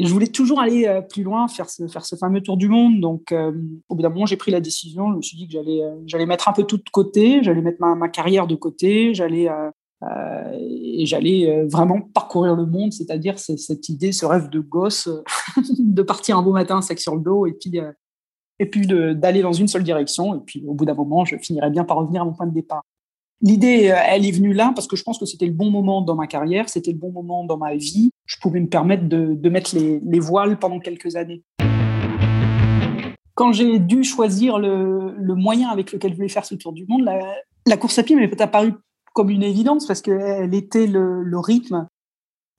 Je voulais toujours aller euh, plus loin, faire ce, faire ce fameux tour du monde. Donc, euh, au bout d'un moment, j'ai pris la décision. Je me suis dit que j'allais, euh, j'allais mettre un peu tout de côté, j'allais mettre ma, ma carrière de côté, j'allais et j'allais vraiment parcourir le monde. C'est-à-dire cette idée, ce rêve de gosse, de partir un beau matin, sac sur le dos, et puis et puis d'aller dans une seule direction. Et puis, au bout d'un moment, je finirais bien par revenir à mon point de départ. L'idée, euh, elle est venue là parce que je pense que c'était le bon moment dans ma carrière, c'était le bon moment dans ma vie. Je pouvais me permettre de, mettre les, les, voiles pendant quelques années. Quand j'ai dû choisir le, moyen avec lequel je voulais faire ce tour du monde, la, course à pied m'est apparue comme une évidence parce qu'elle était le, rythme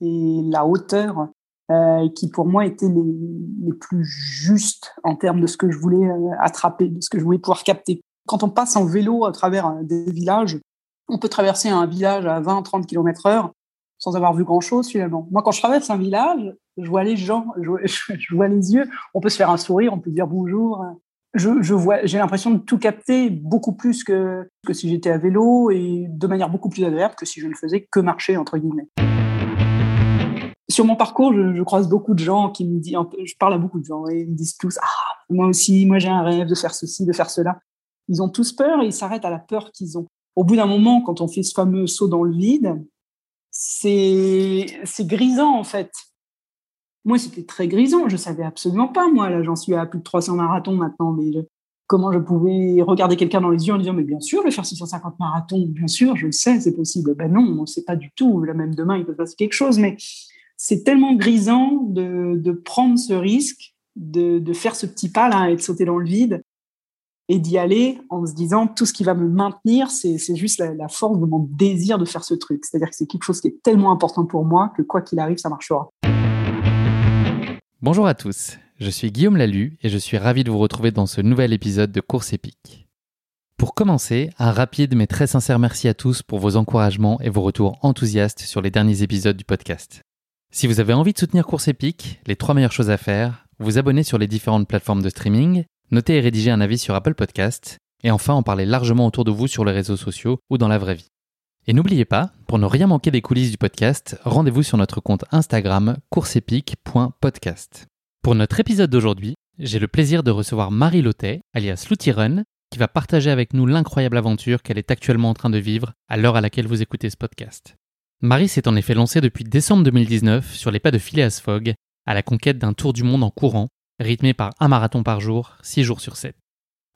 et la hauteur euh, qui pour moi étaient les, les, plus justes en termes de ce que je voulais euh, attraper, de ce que je voulais pouvoir capter. Quand on passe en vélo à travers des villages, on peut traverser un village à 20-30 km heure sans avoir vu grand-chose finalement. Moi, quand je traverse un village, je vois les gens, je vois, les yeux, on peut se faire un sourire, on peut dire bonjour. Je, je vois, j'ai l'impression de tout capter beaucoup plus que, que si j'étais à vélo et de manière beaucoup plus agréable que si je ne faisais que marcher, entre guillemets. Sur mon parcours, je, croise beaucoup de gens qui me disent, je parle à beaucoup de gens et ils me disent tous, ah, moi aussi, moi j'ai un rêve de faire ceci, de faire cela. Ils ont tous peur et ils s'arrêtent à la peur qu'ils ont. Au bout d'un moment, quand on fait ce fameux saut dans le vide, c'est grisant en fait. Moi, c'était très grisant. Je savais absolument pas. Moi, là, j'en suis à plus de 300 marathons maintenant. Mais comment je pouvais regarder quelqu'un dans les yeux en disant, mais bien sûr, je vais faire 650 marathons. Bien sûr, je le sais, c'est possible. Ben non, sait pas du tout. Là, même demain, il peut passer quelque chose. Mais c'est tellement grisant de, prendre ce risque, de, de, faire ce petit pas là et de sauter dans le vide et d'y aller en se disant tout ce qui va me maintenir, c'est juste la, force de mon désir de faire ce truc. C'est-à-dire que c'est quelque chose qui est tellement important pour moi que quoi qu'il arrive, ça marchera. Bonjour à tous, je suis Guillaume Lalu et je suis ravi de vous retrouver dans ce nouvel épisode de Course épique. Pour commencer, un rapide mais très sincère merci à tous pour vos encouragements et vos retours enthousiastes sur les derniers épisodes du podcast. Si vous avez envie de soutenir Course épique, les trois meilleures choses à faire, vous abonner sur les différentes plateformes de streaming, Notez et rédigez un avis sur Apple Podcast, et enfin en parler largement autour de vous sur les réseaux sociaux ou dans la vraie vie. Et n'oubliez pas, pour ne rien manquer des coulisses du podcast, rendez-vous sur notre compte Instagram courseepic.podcast. Pour notre épisode d'aujourd'hui, j'ai le plaisir de recevoir Marie Lotet, alias Run, qui va partager avec nous l'incroyable aventure qu'elle est actuellement en train de vivre à l'heure à laquelle vous écoutez ce podcast. Marie s'est en effet lancée depuis décembre 2019 sur les pas de Phileas Fogg à la conquête d'un tour du monde en courant rythmé par un marathon par jour, 6 jours sur 7.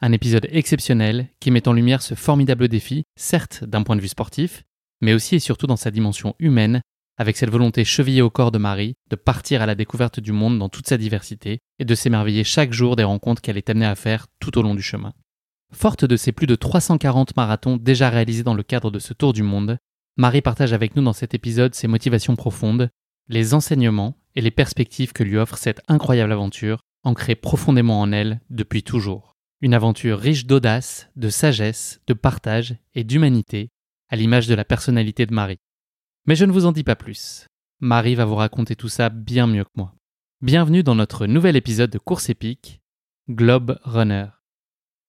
Un épisode exceptionnel qui met en lumière ce formidable défi, certes d'un point de vue sportif, mais aussi et surtout dans sa dimension humaine, avec cette volonté chevillée au corps de Marie de partir à la découverte du monde dans toute sa diversité et de s'émerveiller chaque jour des rencontres qu'elle est amenée à faire tout au long du chemin. Forte de ses plus de 340 marathons déjà réalisés dans le cadre de ce tour du monde, Marie partage avec nous dans cet épisode ses motivations profondes, les enseignements et les perspectives que lui offre cette incroyable aventure ancrée profondément en elle depuis toujours. Une aventure riche d'audace, de sagesse, de partage et d'humanité, à l'image de la personnalité de Marie. Mais je ne vous en dis pas plus. Marie va vous raconter tout ça bien mieux que moi. Bienvenue dans notre nouvel épisode de Course épique, Globe Runner.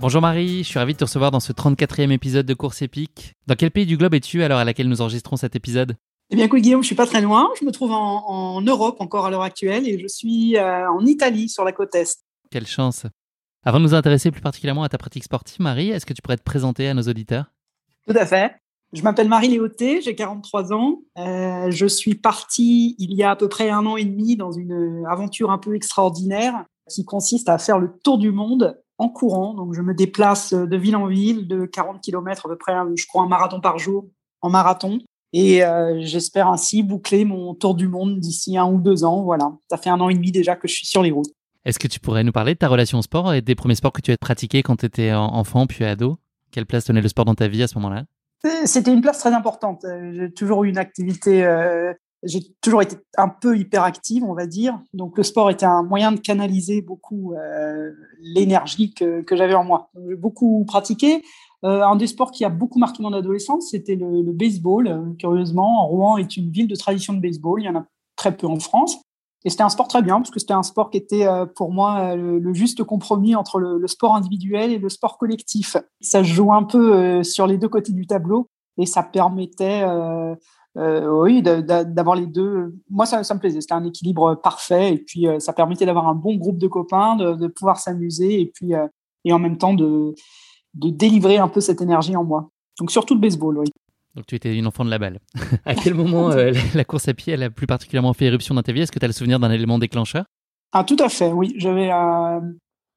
Bonjour Marie, je suis ravi de te recevoir dans ce 34e épisode de Course épique. Dans quel pays du globe es-tu à l'heure à laquelle nous enregistrons cet épisode? Eh bien écoute Guillaume, je suis pas très loin, je me trouve en, Europe encore à l'heure actuelle et je suis euh, en Italie sur la côte Est. Quelle chance Avant de nous intéresser plus particulièrement à ta pratique sportive, Marie, est-ce que tu pourrais te présenter à nos auditeurs? Tout à fait. Je m'appelle Marie Léoté, j'ai 43 ans. Euh, je suis partie il y a à peu près un an et demi dans une aventure un peu extraordinaire qui consiste à faire le tour du monde en courant. Donc, je me déplace de ville en ville, de 40 km à peu près, je crois, un marathon par jour en marathon. Et euh, j'espère ainsi boucler mon tour du monde d'ici un ou deux ans. Voilà, ça fait un an et demi déjà que je suis sur les routes. Est-ce que tu pourrais nous parler de ta relation au sport et des premiers sports que tu as pratiqués quand tu étais enfant puis ado? Quelle place tenait le sport dans ta vie à ce moment-là? C'était une place très importante. J'ai toujours eu une activité euh, j'ai toujours été un peu hyperactive, on va dire. Donc le sport était un moyen de canaliser beaucoup euh, l'énergie que, j'avais en moi. J'ai beaucoup pratiqué. Euh, un des sports qui a beaucoup marqué mon adolescence, c'était le, baseball. curieusement, Rouen est une ville de tradition de baseball. Il y en a très peu en France. Et c'était un sport très bien, parce que c'était un sport qui était euh, pour moi le, juste compromis entre le, sport individuel et le sport collectif. Ça joue un peu sur les deux côtés du tableau et ça permettait oui, d'avoir les deux. Moi, ça, ça me plaisait. C'était un équilibre parfait. Et puis, euh, ça permettait d'avoir un bon groupe de copains, de, de pouvoir s'amuser et puis euh, et en même temps de, de délivrer un peu cette énergie en moi. Donc, surtout le baseball, oui. Donc, tu étais une enfant de la balle. à quel moment euh, la course à pied, elle a plus particulièrement fait éruption dans ta vie? Est-ce que tu as le souvenir d'un élément déclencheur? Ah, tout à fait, oui. J'avais.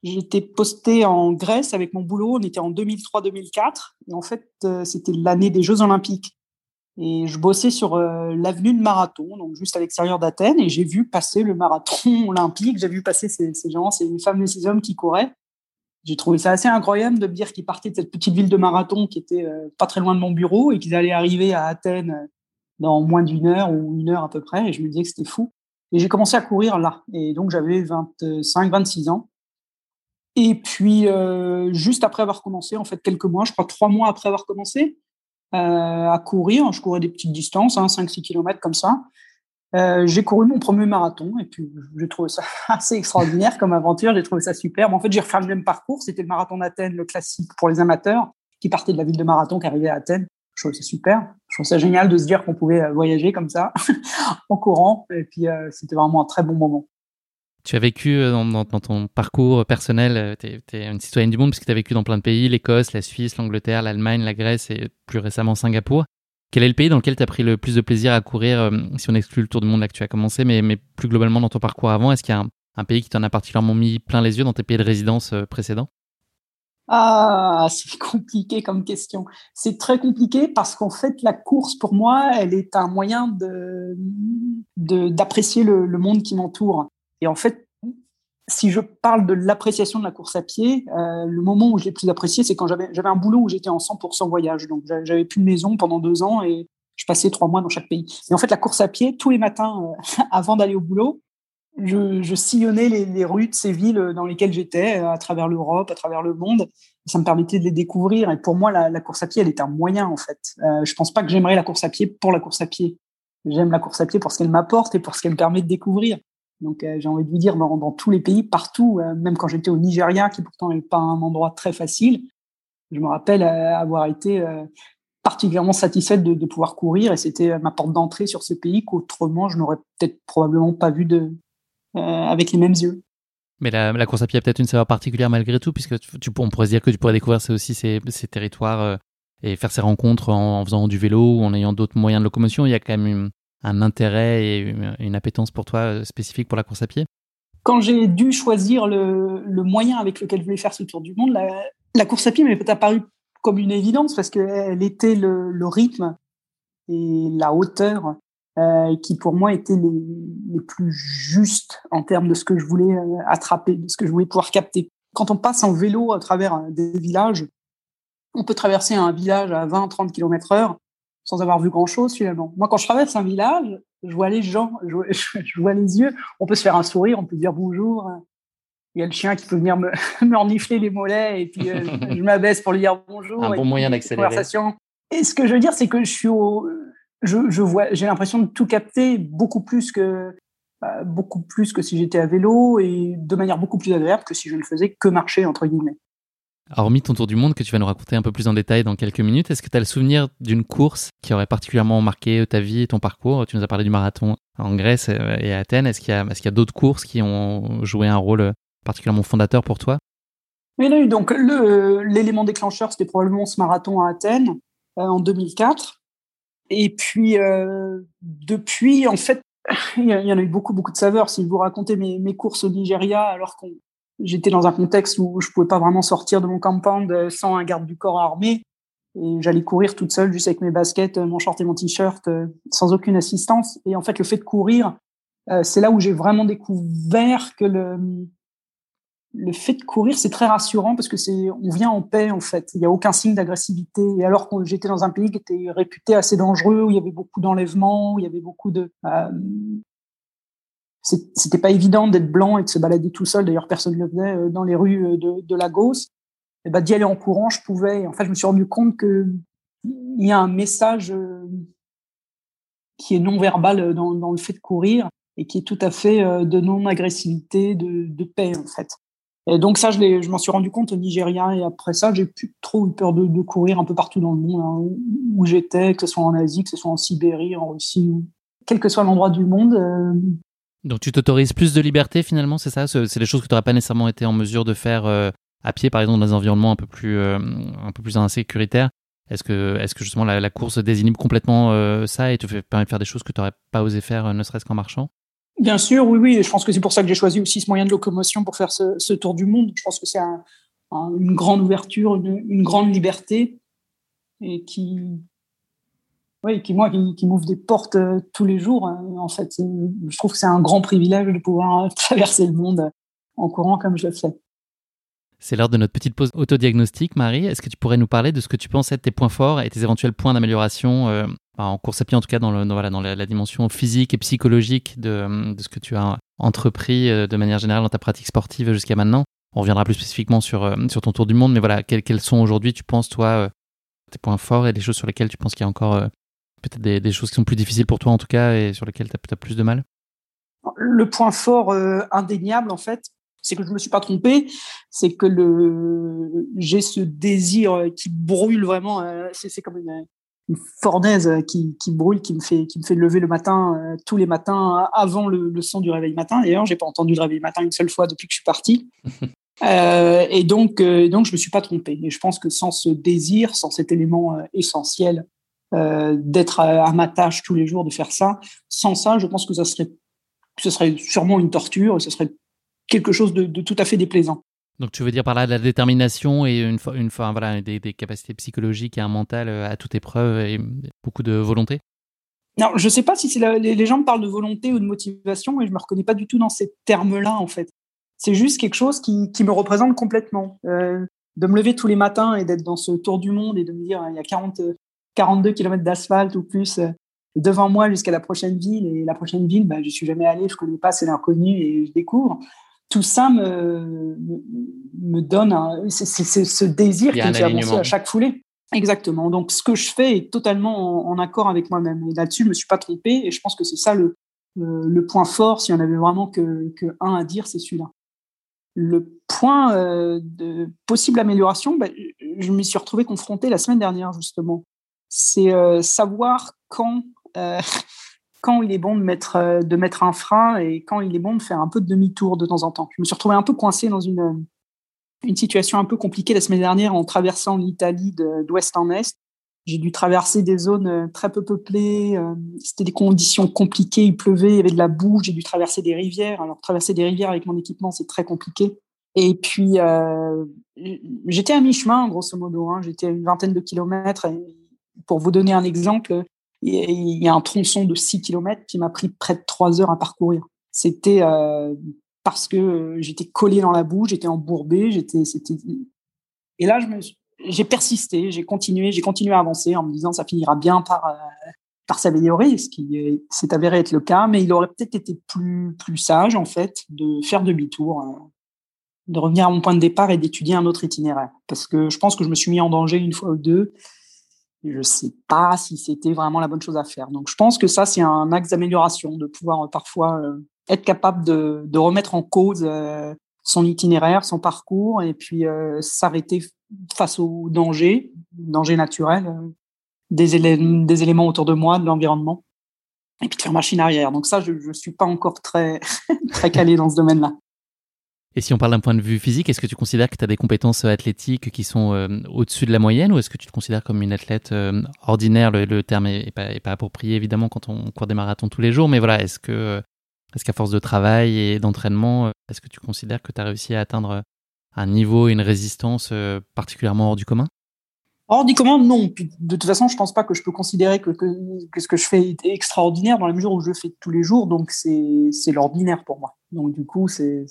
J'étais posté en Grèce avec mon boulot. On était en 2003-2004. Et en fait, c'était l'année des Jeux Olympiques. Et je bossais sur euh, l'avenue de Marathon, donc juste à l'extérieur d'Athènes, et j'ai vu passer le marathon olympique. J'ai vu passer ces, ces gens, ces femmes et ces hommes qui couraient. J'ai trouvé ça assez incroyable de me dire qu'ils partaient de cette petite ville de Marathon qui était euh, pas très loin de mon bureau et qu'ils allaient arriver à Athènes euh, dans moins d'une heure ou une heure à peu près. Et je me disais que c'était fou. Et j'ai commencé à courir là. Et donc j'avais 25, 26 ans. Et puis, juste après avoir commencé, en fait, quelques mois, je crois trois mois après avoir commencé, à courir. Je courais des petites distances, hein, 5-6 km comme ça. Euh, j'ai couru mon premier marathon et puis j'ai trouvé ça assez extraordinaire comme aventure. J'ai trouvé ça super. en fait, j'ai refait le même parcours. C'était le marathon d'Athènes, le classique pour les amateurs, qui partait de la ville de Marathon, qui arrivait à Athènes. Je trouvais ça super. Je trouve ça génial de se dire qu'on pouvait euh, voyager comme ça en courant. Et puis, euh, c'était vraiment un très bon moment. Tu as vécu euh, dans, ton parcours personnel, tu es, une citoyenne du monde puisque tu as vécu dans plein de pays, l'Écosse, la Suisse, l'Angleterre, l'Allemagne, la Grèce et plus récemment Singapour. Quel est le pays dans lequel tu as pris le plus de plaisir à courir, euh, si on exclut le tour du monde là que tu as commencé, mais, plus globalement dans ton parcours avant Est-ce qu'il y a un, pays qui t'en a particulièrement mis plein les yeux dans tes pays de résidence euh, précédents? Ah, c'est compliqué comme question. C'est très compliqué parce qu'en fait, la course, pour moi, elle est un moyen d'apprécier le, monde qui m'entoure. Et en fait, si je parle de l'appréciation de la course à pied, euh, le moment où je l'ai plus apprécié, c'est quand j'avais un boulot où j'étais en 100% voyage. Donc, j'avais plus de maison pendant deux ans et je passais trois mois dans chaque pays. Et en fait, la course à pied, tous les matins, euh, avant d'aller au boulot, je, sillonnais les, les, rues de ces villes dans lesquelles j'étais, à travers l'Europe, à travers le monde. Ça me permettait de les découvrir. Et pour moi, la, course à pied, elle est un moyen, en fait. Euh, je pense pas que j'aimerais la course à pied pour la course à pied. J'aime la course à pied pour ce qu'elle m'apporte et pour ce qu'elle me permet de découvrir. Donc, euh, j'ai envie de vous dire, dans, dans tous les pays, partout, euh, même quand j'étais au Nigeria, qui pourtant n'est pas un endroit très facile, je me rappelle euh, avoir été particulièrement satisfaite de, pouvoir courir et c'était ma porte d'entrée sur ce pays qu'autrement, je n'aurais peut-être probablement pas vu de, avec les mêmes yeux. Mais la, course à pied a peut-être une saveur particulière malgré tout, puisque on pourrait se dire que tu pourrais découvrir aussi ces, ces territoires et faire ces rencontres en, en, faisant du vélo ou en ayant d'autres moyens de locomotion. Il y a quand même une, un intérêt et une appétence pour toi euh, spécifique pour la course à pied? Quand j'ai dû choisir le, moyen avec lequel je voulais faire ce tour du monde, la, course à pied m'est apparue comme une évidence parce qu'elle était le, rythme et la hauteur euh, qui pour moi étaient les, plus justes en termes de ce que je voulais euh, attraper, de ce que je voulais pouvoir capter. Quand on passe en vélo à travers des villages, on peut traverser un village à 20-30 km heure sans avoir vu grand-chose finalement. Moi, quand je traverse un village, je vois les gens, je vois, je vois, les yeux, on peut se faire un sourire, on peut dire bonjour. Il y a le chien qui peut venir me, me renifler les mollets et puis euh, je m'abaisse pour lui dire bonjour. Un bon moyen d'accélérer. Et ce que je veux dire, c'est que je suis au, je, je vois, j'ai l'impression de tout capter beaucoup plus que euh, beaucoup plus que si j'étais à vélo et de manière beaucoup plus agréable que si je ne faisais que marcher entre guillemets. Hormis ton tour du monde que tu vas nous raconter un peu plus en détail dans quelques minutes, est-ce que tu as le souvenir d'une course qui aurait particulièrement marqué ta vie et ton parcours? Tu nous as parlé du marathon en Grèce et à Athènes. Est-ce qu'il y a, y a d'autres courses qui ont joué un rôle particulièrement fondateur pour toi? Oui, non, donc le, l'élément déclencheur, c'était probablement ce marathon à Athènes euh, en 2004. Et puis, euh, depuis, en fait, il y en a eu beaucoup, beaucoup de saveurs. Si je vous racontais mes, mes courses au Nigeria, alors qu'on j'étais dans un contexte où je pouvais pas vraiment sortir de mon compound sans un garde du corps armé. Et j'allais courir toute seule, juste avec mes baskets, mon short et mon t-shirt, euh, sans aucune assistance. Et en fait, le fait de courir, euh, c'est là où j'ai vraiment découvert que le, le fait de courir, c'est très rassurant parce que c'est, on vient en paix en fait. Il n'y a aucun signe d'agressivité. Et alors que j'étais dans un pays qui était réputé assez dangereux, où il y avait beaucoup d'enlèvements, où il y avait beaucoup de, euh, c'était pas évident d'être blanc et de se balader tout seul. D'ailleurs, personne ne faisait euh, dans les rues euh, de, de Lagos. Et ben, d'y aller en courant, je pouvais. En fait, je me suis rendu compte que il y a un message euh, qui est non verbal dans, le fait de courir et qui est tout à fait de non-agressivité, de, de paix en fait. Et donc ça, je, je m'en suis rendu compte au Nigeria et après ça, j'ai plus trop eu peur de, courir un peu partout dans le monde hein, où j'étais, que ce soit en Asie, que ce soit en Sibérie, en Russie, ou quel que soit l'endroit du monde. Donc tu t'autorises plus de liberté finalement, c'est ça? C'est des choses que tu n'aurais pas nécessairement été en mesure de faire euh, à pied, par exemple, dans des environnements un peu plus, euh, un peu plus insécuritaires? Est-ce que, est que justement la, course désinhibe complètement euh, ça et te permet de faire des choses que tu n'aurais pas osé faire, ne serait-ce qu'en marchant? Bien sûr, oui, oui. je pense que c'est pour ça que j'ai choisi aussi ce moyen de locomotion pour faire ce, tour du monde. Je pense que c'est un, un, une grande ouverture, une, une, grande liberté et qui, oui, qui moi, qui, qui m'ouvre des portes euh, tous les jours. Hein, en fait, je trouve que c'est un grand privilège de pouvoir euh, traverser le monde en courant comme je le fais. C'est l'heure de notre petite pause autodiagnostique. Marie, est-ce que tu pourrais nous parler de ce que tu penses être tes points forts et tes éventuels points d'amélioration euh, en course à pied, en tout cas dans, le, voilà, dans la, dimension physique et psychologique de, de, ce que tu as entrepris euh, de manière générale dans ta pratique sportive jusqu'à maintenant? On reviendra plus spécifiquement sur, euh, sur ton tour du monde, mais voilà, quels, quels sont aujourd'hui, tu penses, toi, euh, tes points forts et les choses sur lesquelles tu penses qu'il y a encore euh, peut-être des, des, choses qui sont plus difficiles pour toi, en tout cas, et sur lesquelles tu as, as, plus de mal? Le point fort euh, indéniable, en fait, c'est que je me suis pas trompé, c'est que le j'ai ce désir qui brûle vraiment. Euh, c'est comme une, une fournaise qui, qui, brûle, qui me fait qui me fait lever le matin euh, tous les matins avant le, le son du réveil matin. D'ailleurs, j'ai pas entendu le réveil matin une seule fois depuis que je suis parti. euh, et donc euh, donc je me suis pas trompé. Et je pense que sans ce désir, sans cet élément euh, d'être à, à, ma tâche tous les jours, de faire ça, sans ça, je pense que ça serait ce serait sûrement une torture. Ce serait quelque chose de, de, tout à fait déplaisant. Donc tu veux dire par là de la détermination et une, une, voilà, des, des, capacités psychologiques et un mental à toute épreuve et beaucoup de volonté? Non, je ne sais pas si la, les, les, gens me parlent de volonté ou de motivation et je ne me reconnais pas du tout dans ces termes-là en fait. C'est juste quelque chose qui, qui me représente complètement. Euh, de me lever tous les matins et d'être dans ce tour du monde et de me dire il y a 40, 42 km d'asphalte ou plus euh, devant moi jusqu'à la prochaine ville et la prochaine ville, bah, je suis jamais allé, je connais pas, c'est l'inconnu et je découvre tout ça me, me donne un, c'est, ce désir qui me fait avancer à chaque foulée. Exactement. Donc, ce que je fais est totalement en, en accord avec moi-même. Et là-dessus, je me suis pas trompé. Et je pense que c'est ça le, le, le, point fort. Si on avait vraiment que, que un à dire, c'est celui-là. Le point euh, de possible amélioration, bah, je m'y suis retrouvé confronté la semaine dernière, justement. C'est euh, savoir quand euh, quand il est bon de mettre, euh, de mettre un frein et quand il est bon de faire un peu de demi-tour de temps en temps. Je me suis retrouvé un peu coincé dans une, une situation un peu compliquée la semaine dernière en traversant l'Italie d'ouest en est. J'ai dû traverser des zones très peu peuplées. C'était des conditions compliquées. Il pleuvait, il y avait de la boue. J'ai dû traverser des rivières. Alors, traverser des rivières avec mon équipement, c'est très compliqué. Et puis, j'étais à mi-chemin, grosso modo. Hein. J'étais à une vingtaine de kilomètres. Pour vous donner un exemple, il y a un tronçon de 6 km qui m'a pris près de 3 heures à parcourir. C'était euh, parce que j'étais collé dans la boue, j'étais embourbé, j'étais, c'était. Et là, j'ai persisté, j'ai continué, j'ai continué à avancer en me disant ça finira bien par euh, par s'améliorer, ce qui s'est avéré être le cas, mais il aurait peut-être été plus plus sage en fait de faire demi-tour, euh, de revenir à mon point de départ et d'étudier un autre itinéraire, parce que je pense que je me suis mis en danger une fois ou deux je sais pas si c'était vraiment la bonne chose à faire. Donc, je pense que ça, c'est un axe d'amélioration, de pouvoir euh, parfois euh, être capable de, de, remettre en cause euh, son itinéraire, son parcours, et puis s'arrêter face aux dangers, dangers naturels, des, des éléments autour de moi, de l'environnement, et puis de faire machine arrière. Donc ça, je ne suis pas encore très, très calé dans ce domaine-là. Et si on parle d'un point de vue physique, est-ce que tu considères que tu as des compétences athlétiques qui sont euh, au-dessus de la moyenne ou est-ce que tu te considères comme une athlète euh, ordinaire? Le, terme est, est, pas, approprié évidemment quand on court des marathons tous les jours, mais voilà, est-ce que est-ce qu'à force de travail et d'entraînement, est-ce que tu considères que tu as réussi à atteindre un niveau et une résistance euh, particulièrement hors du commun? Hors du commun, non. De toute façon, je pense pas que je peux considérer que, que, ce que je fais est extraordinaire dans la mesure où je le fais tous les jours, donc c'est l'ordinaire pour moi. Donc du coup, c'est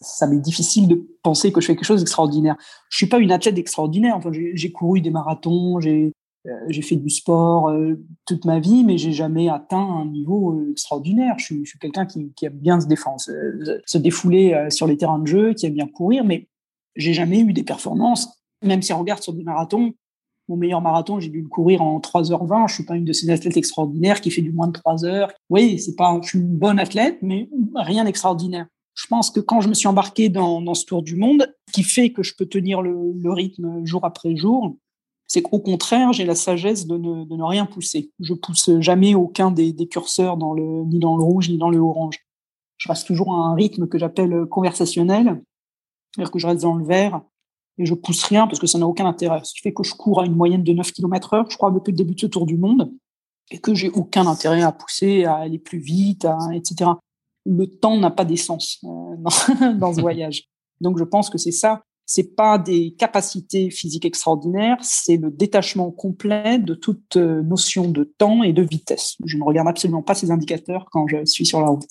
ça m'est difficile de penser que je fais quelque chose d'extraordinaire. Je suis pas une athlète extraordinaire. Enfin, j'ai couru des marathons, j'ai euh, fait du sport euh, toute ma vie, mais j'ai jamais atteint un niveau euh, extraordinaire. Je suis, quelqu'un qui, aime bien se défendre, se, défouler sur les terrains de jeu, qui aime bien courir, mais j'ai jamais eu des performances. Même si on regarde sur des marathons, mon meilleur marathon, j'ai dû le courir en 3h20. Je suis pas une de ces athlètes extraordinaires qui fait du moins de 3 heures. Oui, c'est pas, je suis une bonne athlète, mais rien d'extraordinaire. Je pense que quand je me suis embarqué dans, ce tour du monde, qui fait que je peux tenir le, rythme jour après jour, c'est qu'au contraire, j'ai la sagesse de ne, rien pousser. Je pousse jamais aucun des, curseurs ni dans le rouge ni dans le orange. Je reste toujours à un rythme que j'appelle conversationnel, c'est-à-dire que je reste dans le vert et je pousse rien parce que ça n'a aucun intérêt. Ce qui fait que je cours à une moyenne de 9 km heure, je crois, depuis le début de ce tour du monde, et que j'ai aucun intérêt à pousser, à aller plus vite, à, etc. Le temps n'a pas d'essence euh, dans, ce voyage. Donc je pense que c'est ça c'est pas des capacités physiques extraordinaires, c'est le détachement complet de toute euh, notion de temps et de vitesse. Je ne regarde absolument pas ces indicateurs quand je suis sur la route.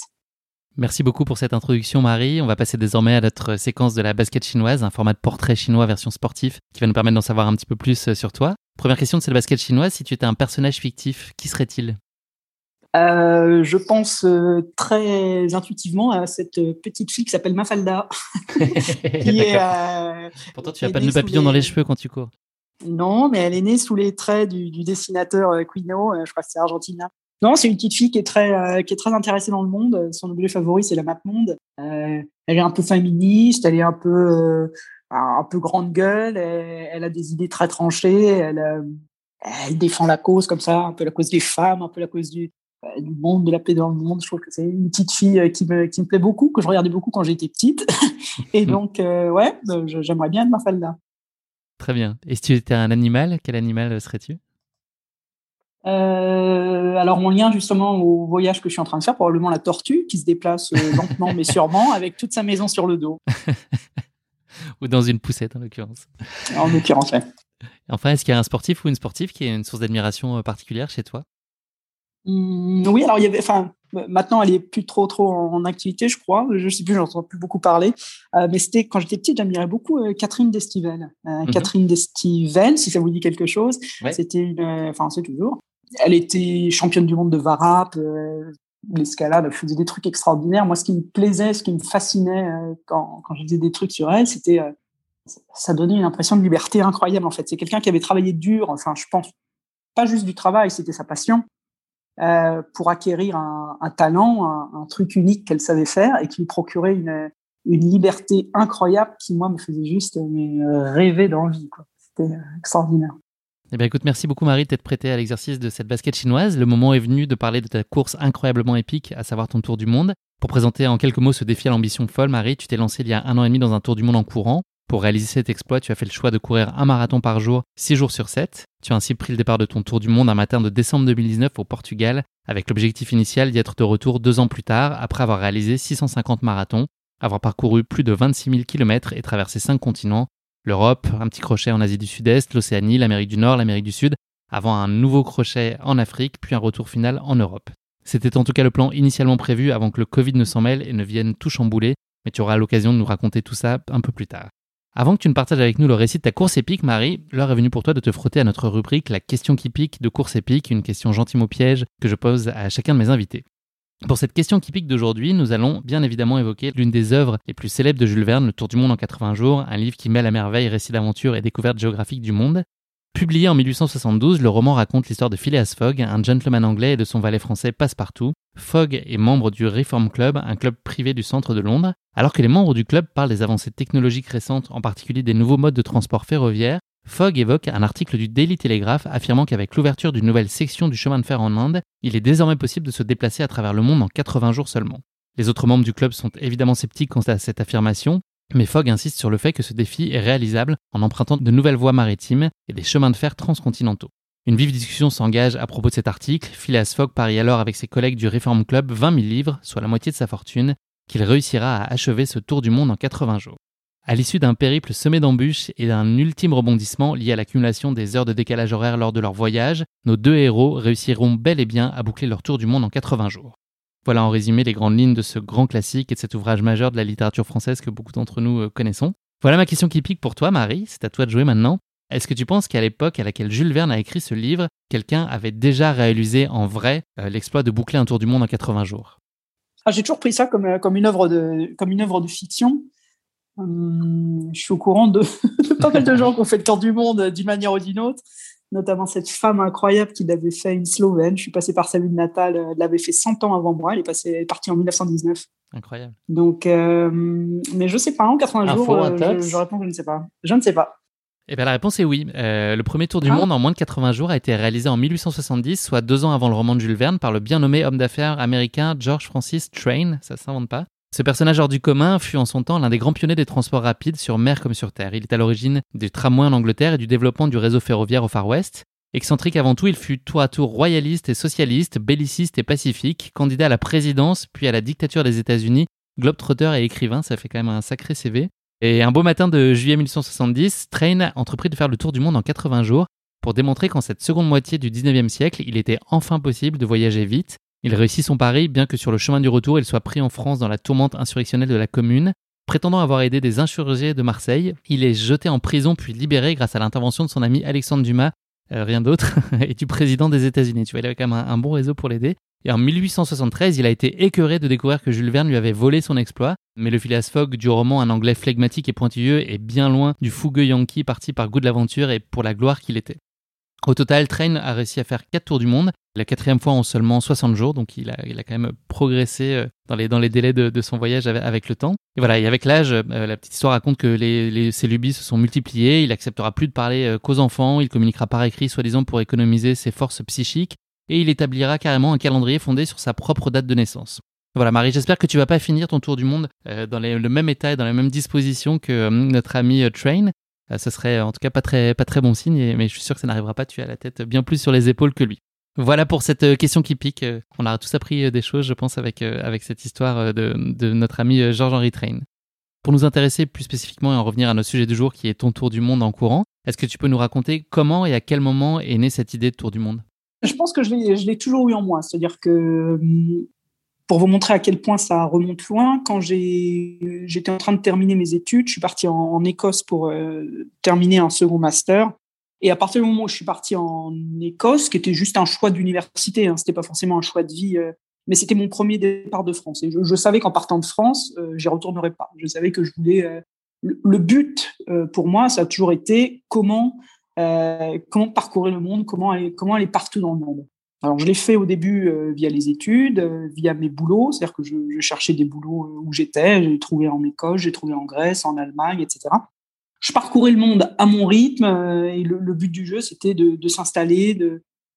Merci beaucoup pour cette introduction Marie. On va passer désormais à notre séquence de la basket chinoise, un format de portrait chinois version sportif qui va nous permettre d'en savoir un petit peu plus euh, sur toi. Première question de cette basket chinoise, si tu étais un personnage fictif, qui serait-il? Euh, je pense euh, très intuitivement à cette petite fille qui s'appelle Mafalda. qui est, euh, Pourtant, tu n'as pas de papillon dans les cheveux quand tu cours. Non, mais elle est née sous les traits du, du dessinateur Quino, je crois que c'est Argentina. Non, c'est une petite fille qui est très, qui est très intéressée dans le monde. Son objet favori, c'est la map monde. elle est un peu féministe, elle est un peu, un peu grande gueule, elle, elle, a des idées très tranchées, elle, elle défend la cause comme ça, un peu la cause des femmes, un peu la cause du, euh, du monde, de la paix dans le monde. Je trouve que c'est une petite fille euh, qui me, qui me plaît beaucoup, que je regardais beaucoup quand j'étais petite. Et donc, euh, ouais, j'aimerais bien être Mafalda. Très bien. Et si tu étais un animal, quel animal serais-tu? Euh, alors mon lien justement au voyage que je suis en train de faire, probablement la tortue qui se déplace lentement mais sûrement avec toute sa maison sur le dos. ou dans une poussette en l'occurrence. En l'occurrence, ouais. Enfin, est-ce qu'il y a un sportif ou une sportive qui est une source d'admiration particulière chez toi? Mmh, oui, alors il y avait, enfin, maintenant elle est plus trop trop en, activité, je crois. Je sais plus, j'entends plus beaucoup parler. Euh, mais c'était quand j'étais petite, j'admirais beaucoup euh, Catherine Destivelle. Euh, mmh Catherine Destivelle, si ça vous dit quelque chose, c'était une, enfin c'est toujours. Elle était championne du monde de varap, l'escalade, elle faisait des trucs extraordinaires. Moi, ce qui me plaisait, ce qui me fascinait quand, quand je faisais des trucs sur elle, c'était ça donnait une impression de liberté incroyable en fait. C'est quelqu'un qui avait travaillé dur, enfin je pense pas juste du travail, c'était sa passion euh, pour acquérir un, talent, un, truc unique qu'elle savait faire et qui lui procurait une, liberté incroyable qui, moi, me faisait juste mais, euh, rêver d'envie. C'était euh, extraordinaire. Eh bien, écoute, merci beaucoup Marie d'être prêtée à l'exercice de cette basket chinoise. Le moment est venu de parler de ta course incroyablement épique, à savoir ton tour du monde. Pour présenter en quelques mots ce défi à l'ambition folle, Marie, tu t'es lancée il y a un an et demi dans un tour du monde en courant. Pour réaliser cet exploit, tu as fait le choix de courir un marathon par jour, 6 jours sur 7. Tu as ainsi pris le départ de ton tour du monde un matin de décembre 2019 au Portugal, avec l'objectif initial d'y être de retour deux ans plus tard, après avoir réalisé 650 marathons, avoir parcouru plus de 26 000 km et traversé 5 continents, l'Europe, un petit crochet en Asie du Sud-Est, l'Océanie, l'Amérique du Nord, l'Amérique du Sud, avant un nouveau crochet en Afrique, puis un retour final en Europe. C'était en tout cas le plan initialement prévu avant que le Covid ne s'en mêle et ne vienne tout chambouler, mais tu auras l'occasion de nous raconter tout ça un peu plus tard. Avant que tu ne partages avec nous le récit de ta course épique, Marie, l'heure est venue pour toi de te frotter à notre rubrique La question qui pique de course épique, une question gentiment piège que je pose à chacun de mes invités. Pour cette question qui pique d'aujourd'hui, nous allons bien évidemment évoquer l'une des œuvres les plus célèbres de Jules Verne, Le Tour du Monde en 80 jours, un livre qui mêle à merveille récits d'aventure et découvertes géographiques du monde. Publié en 1872, le roman raconte l'histoire de Phileas Fogg, un gentleman anglais et de son valet français Passepartout. Fogg est membre du Reform Club, un club privé du centre de Londres. Alors que les membres du club parlent des avancées technologiques récentes, en particulier des nouveaux modes de transport ferroviaire, Fogg évoque un article du Daily Telegraph affirmant qu'avec l'ouverture d'une nouvelle section du chemin de fer en Inde, il est désormais possible de se déplacer à travers le monde en 80 jours seulement. Les autres membres du club sont évidemment sceptiques quant à cette affirmation, mais Fogg insiste sur le fait que ce défi est réalisable en empruntant de nouvelles voies maritimes et des chemins de fer transcontinentaux. Une vive discussion s'engage à propos de cet article. Phileas Fogg parie alors avec ses collègues du Reform Club 20 000 livres, soit la moitié de sa fortune, qu'il réussira à achever ce tour du monde en 80 jours. À l'issue d'un périple semé d'embûches et d'un ultime rebondissement lié à l'accumulation des heures de décalage horaire lors de leur voyage, nos deux héros réussiront bel et bien à boucler leur tour du monde en 80 jours. Voilà en résumé les grandes lignes de ce grand classique et de cet ouvrage majeur de la littérature française que beaucoup d'entre nous euh, connaissons. Voilà ma question qui pique pour toi, Marie. C'est à toi de jouer maintenant. Est-ce que tu penses qu'à l'époque à laquelle Jules Verne a écrit ce livre, quelqu'un avait déjà réalisé en vrai euh, l'exploit de boucler un tour du monde en 80 jours? Ah, J'ai toujours pris ça comme, euh, comme, une œuvre de, comme une œuvre de fiction. Hum, je suis au courant de, pas mal de gens qui ont fait le tour du monde d'une manière ou d'une autre, notamment cette femme incroyable qui l'avait fait une Slovène. Je suis passé par sa ville natale, elle l'avait fait 100 ans avant moi, elle est, passée, elle est partie en 1919. Incroyable. Donc, euh, mais je sais pas, en 80 jours, euh, je, je, réponds que je ne sais pas. Je ne sais pas. Eh bien, la réponse est oui. Euh, le premier tour du ah. monde en moins de 80 jours a été réalisé en 1870, soit deux ans avant le roman de Jules Verne, par le bien nommé homme d'affaires américain George Francis Train. Ça s'invente pas. Ce personnage hors du commun fut en son temps l'un des grands pionniers des transports rapides sur mer comme sur terre. Il est à l'origine du tramway en Angleterre et du développement du réseau ferroviaire au Far West. Excentrique avant tout, il fut tour à tour royaliste et socialiste, belliciste et pacifique, candidat à la présidence puis à la dictature des États-Unis, globetrotter et écrivain, ça fait quand même un sacré CV. Et un beau matin de juillet 1870, Train entreprit de faire le tour du monde en 80 jours pour démontrer qu'en cette seconde moitié du 19e siècle, il était enfin possible de voyager vite. Il réussit son pari, bien que sur le chemin du retour, il soit pris en France dans la tourmente insurrectionnelle de la Commune. Prétendant avoir aidé des insurgés de Marseille, il est jeté en prison puis libéré grâce à l'intervention de son ami Alexandre Dumas, euh, rien d'autre, et du président des États-Unis. Tu vois, il avait quand même un bon réseau pour l'aider. Et en 1873, il a été écœuré de découvrir que Jules Verne lui avait volé son exploit. Mais le Phileas Fogg du roman, un anglais flegmatique et pointilleux, est bien loin du fougueux Yankee parti par goût de l'aventure et pour la gloire qu'il était. Au total, Train a réussi à faire 4 tours du monde, la quatrième fois en seulement 60 jours, donc il a, il a quand même progressé euh, dans les, dans les délais de, son voyage avec, le temps. Et voilà, et avec l'âge, euh, la petite histoire raconte que les, les, ses lubies se sont multipliées, il acceptera plus de parler euh, qu'aux enfants, il communiquera par écrit, soi-disant pour économiser ses forces psychiques, et il établira carrément un calendrier fondé sur sa propre date de naissance. Voilà Marie, j'espère que tu vas pas finir ton tour du monde euh, dans le même état et dans la même disposition que euh, notre ami euh, Train. Ce serait en tout cas pas très, pas très bon signe, mais je suis sûr que ça n'arrivera pas. Tu as la tête bien plus sur les épaules que lui. Voilà pour cette question qui pique. On a tous appris des choses, je pense, avec, avec cette histoire de, de notre ami Georges-Henri Train. Pour nous intéresser plus spécifiquement et en revenir à notre sujet du jour qui est ton tour du monde en courant, est-ce que tu peux nous raconter comment et à quel moment est née cette idée de tour du monde? Je pense que je l'ai toujours eu en moi. C'est-à-dire que hum, pour vous montrer à quel point ça remonte loin, quand j'étais en train de terminer mes études, je suis parti en, Écosse pour euh, terminer un second master. Et à partir du moment où je suis parti en Écosse, qui était juste un choix d'université, hein, c'était pas forcément un choix de vie, euh, mais c'était mon premier départ de France. Et je, savais qu'en partant de France, euh, j'y retournerais pas. Je savais que je voulais. le but pour moi, ça a toujours été comment euh, comment parcourir le monde, comment aller partout dans le monde. Alors, je l'ai fait au début euh, via les études, euh, via mes boulots, c'est-à-dire que je, cherchais des boulots où j'étais, j'ai trouvé en Écosse, j'ai trouvé en Grèce, en Allemagne, etc. Je parcourais le monde à mon rythme et le, but du jeu, c'était de, de s'installer,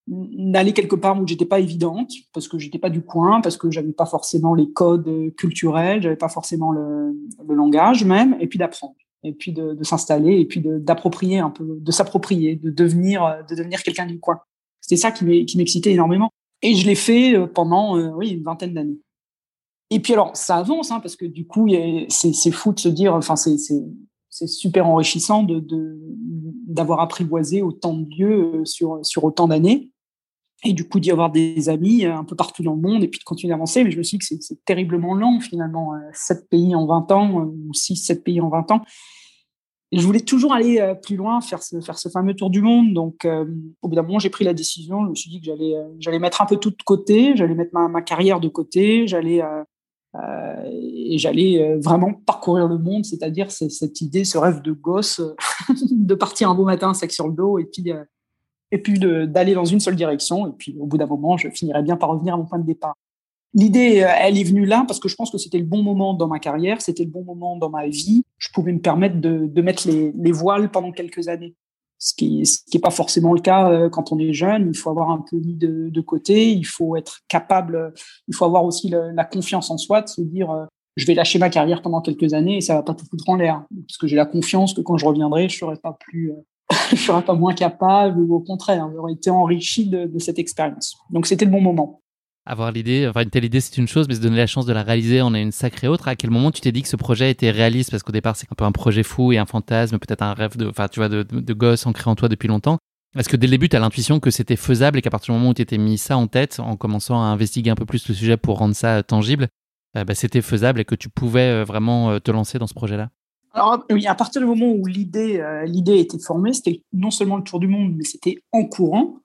d'aller quelque part où j'étais pas évidente parce que j'étais pas du coin parce que j'avais pas forcément les codes culturels j'avais pas forcément le, le langage même et puis d'apprendre et puis de, de s'installer et puis d'approprier un peu, de s'approprier, de devenir, de devenir quelqu'un du coin. C'était ça qui m'excitait énormément. Et je l'ai fait euh, pendant euh, oui une vingtaine d'années. Et puis alors ça avance hein, parce que du coup c'est fou de se dire, enfin c'est super enrichissant d'avoir apprivoisé autant de lieux euh, sur autant d'années et du coup d'y avoir des amis un peu partout dans le monde et puis de continuer d'avancer. Mais je me suis dit que c'est terriblement long finalement, sept pays en 20 ans ou six, sept pays en 20 ans. Je voulais toujours aller euh, plus loin, faire ce, fameux tour du monde. Donc, euh, au bout d'un moment, j'ai pris la décision. Je me suis dit que j'allais, euh, j'allais mettre un peu tout de côté, j'allais mettre ma, ma carrière de côté, j'allais et j'allais vraiment parcourir le monde, c'est-à-dire cette idée, ce rêve de gosse de partir un beau matin, sac sur le dos, et puis et puis d'aller dans une seule direction. Et puis, au bout d'un moment, je finirais bien par revenir à mon point de départ. L'idée, euh, elle est venue là parce que je pense que c'était le bon moment dans ma carrière, c'était le bon moment dans ma vie. Je pouvais me permettre de, de mettre les, les, voiles pendant quelques années. Ce qui ce qui est pas forcément le cas euh, quand on est jeune. Il faut avoir un peu mis de, de côté. Il faut être capable. Il faut avoir aussi la confiance en soi de se dire euh, je vais lâcher ma carrière pendant quelques années et ça va pas tout foutre en l'air. Parce que j'ai la confiance que quand je reviendrai, je serai pas plus, je serai pas moins capable ou au contraire, j'aurais été enrichi de, de cette expérience. Donc c'était le bon moment avoir l'idée, enfin une telle idée c'est une chose, mais se donner la chance de la réaliser en est une sacrée autre. À quel moment tu t'es dit que ce projet était réaliste? Parce qu'au départ c'est un peu un projet fou et un fantasme, peut-être un rêve de, enfin tu vois, de, gosse ancré en toi depuis longtemps. Est-ce que dès le début, tu as l'intuition que c'était faisable et qu'à partir du moment où tu mis ça en tête, en commençant à investiguer un peu plus le sujet pour rendre ça tangible, bah, c'était faisable et que tu pouvais vraiment te lancer dans ce projet-là? Alors oui, à partir du moment où l'idée l'idée était formée, c'était non seulement le tour du monde, mais c'était en courant.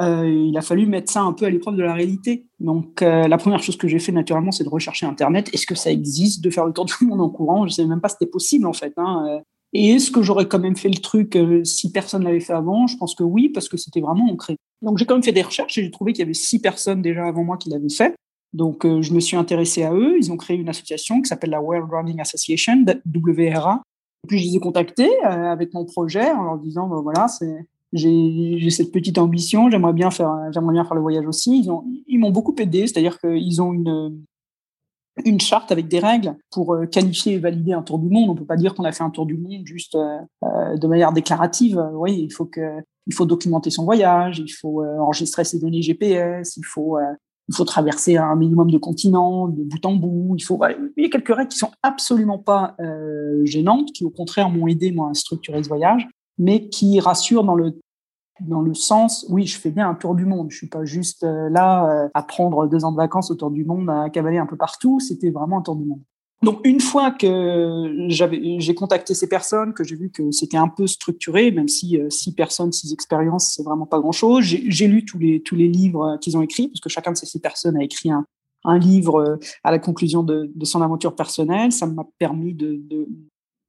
Euh, il a fallu mettre ça un peu à l'épreuve de la réalité. Donc, euh, la première chose que j'ai fait naturellement, c'est de rechercher Internet. Est-ce que ça existe de faire le tour du monde en courant? Je ne savais même pas si c'était possible en fait. Hein. Euh, et est-ce que j'aurais quand même fait le truc si personne l'avait fait avant? Je pense que oui, parce que c'était vraiment ancré. Donc, j'ai quand même fait des recherches et j'ai trouvé qu'il y avait six personnes déjà avant moi qui l'avaient fait. Donc, je me suis intéressé à eux. Ils ont créé une association qui s'appelle la World Running Association, WRA. Et puis, je les ai contactés avec mon projet en leur disant, ben, voilà, c'est j'ai cette petite ambition, j'aimerais bien faire, j'aimerais bien faire le voyage aussi. Ils ont, ils m'ont beaucoup aidé, c'est-à-dire qu'ils ont une une charte avec des règles pour euh, qualifier et valider un tour du monde. On peut pas dire qu'on a fait un tour du monde juste euh, euh, de manière déclarative. Oui, il faut que, il faut documenter son voyage, il faut enregistrer ses données GPS, il faut, il faut traverser un minimum de continents, de bout en bout. Il faut, il y a quelques règles qui sont absolument pas gênantes, qui au contraire m'ont aidé moi à structurer ce voyage mais qui rassure dans le dans le sens, oui, je fais bien un tour du monde. Je suis pas juste euh, là euh, à prendre deux ans de vacances autour du monde, à cavaler un peu partout. C'était vraiment un tour du monde. Donc une fois que j'ai contacté ces personnes, que j'ai vu que c'était un peu structuré, même si euh, six personnes, six expériences, c'est vraiment pas grand-chose. J'ai, lu tous les tous les livres qu'ils ont écrits, parce que chacun de ces six personnes a écrit un, un livre à la conclusion de, de son aventure personnelle. Ça m'a permis de,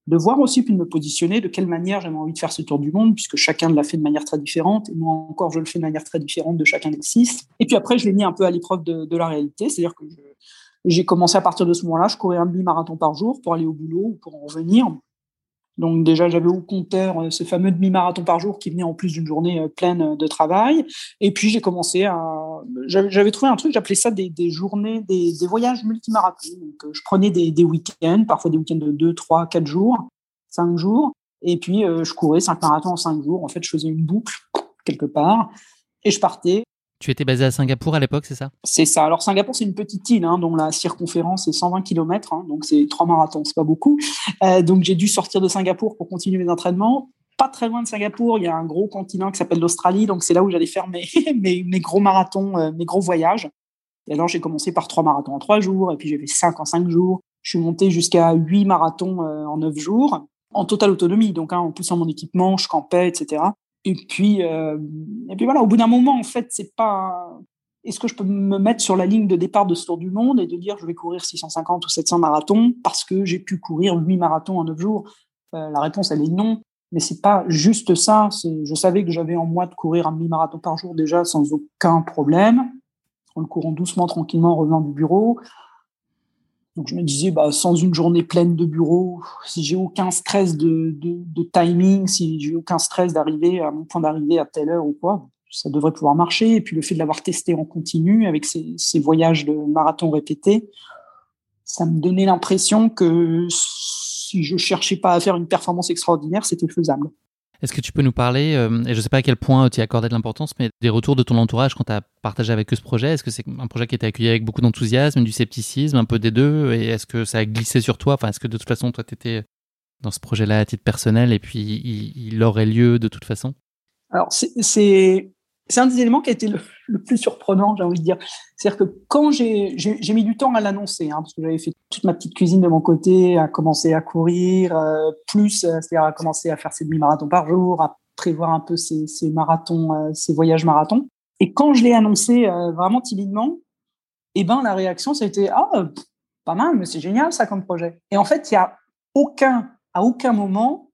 de voir aussi puis de me positionner de quelle manière j'avais envie de faire ce tour du monde puisque chacun l'a fait de manière très différente et moi encore je le fais de manière très différente de chacun des six. Et puis après je l'ai mis un peu à l'épreuve de, la réalité c'est-à-dire que j'ai commencé à partir de ce moment-là je courais un demi-marathon par jour pour aller au boulot ou pour en revenir donc déjà, j'avais au compteur euh, ce fameux demi-marathon par jour qui venait en plus d'une journée euh, pleine de travail. Et puis j'ai commencé à... J'avais trouvé un truc, j'appelais ça des, journées, des, des voyages multimarathons. Donc euh, je prenais des, des week-ends, parfois des week-ends de 2, 3, 4 jours, 5 jours. Et puis je courais 5 marathons en 5 jours. En fait, je faisais une boucle quelque part. Et je partais tu étais basé à Singapour à l'époque, c'est ça? C'est ça. Alors Singapour, c'est une petite île hein, dont la circonférence est 120 km, hein, donc c'est trois marathons, c'est pas beaucoup. Euh, donc j'ai dû sortir de Singapour pour continuer mes entraînements. Pas très loin de Singapour, il y a un gros continent qui s'appelle l'Australie, donc c'est là où j'allais faire mes, mes, gros marathons, euh, mes gros voyages. Et alors j'ai commencé par trois marathons en trois jours, et puis j'ai fait cinq en cinq jours. Je suis monté jusqu'à huit marathons euh, en neuf jours, en totale autonomie, donc hein, en poussant mon équipement, je campais, etc. Et puis, euh, et puis voilà, au bout d'un moment, en fait, c'est pas. Est-ce que je peux me mettre sur la ligne de départ de ce tour du monde et de dire je vais courir 650 ou 700 marathons parce que j'ai pu courir 8 marathons en 9 jours? Euh, La réponse, elle est non. Mais c'est pas juste ça. Je savais que j'avais en moi de courir un demi-marathon par jour déjà sans aucun problème, en le courant doucement, tranquillement, en revenant du bureau. Donc je me disais, bah, sans une journée pleine de bureau, si j'ai aucun stress de, de, de timing, si j'ai aucun stress d'arriver à mon point d'arrivée à telle heure ou quoi, ça devrait pouvoir marcher. Et puis le fait de l'avoir testé en continu avec ces, ces voyages de marathon répétés, ça me donnait l'impression que si je cherchais pas à faire une performance extraordinaire, c'était faisable. Est-ce que tu peux nous parler, euh, et je ne sais pas à quel point tu y accordais de l'importance, mais des retours de ton entourage quand tu as partagé avec eux ce projet? Est-ce que c'est un projet qui a été accueilli avec beaucoup d'enthousiasme, du scepticisme, un peu des deux? Et est-ce que ça a glissé sur toi? Enfin, est-ce que de toute façon, toi, tu étais dans ce projet-là à titre personnel et puis il, aurait lieu de toute façon? Alors, c'est c'est un des éléments qui a été le, plus surprenant, j'ai envie de dire. C'est-à-dire que quand j'ai mis du temps à l'annoncer, hein, parce que j'avais fait toute ma petite cuisine de mon côté, à commencer à courir, euh, plus, euh, c'est-à-dire à commencer à faire ses demi-marathons par jour, à prévoir un peu ces, marathons, euh, voyages marathons. Et quand je l'ai annoncé vraiment timidement, eh ben la réaction, été ah pas mal, mais c'est génial ça comme projet. Et en fait, il y a aucun à aucun moment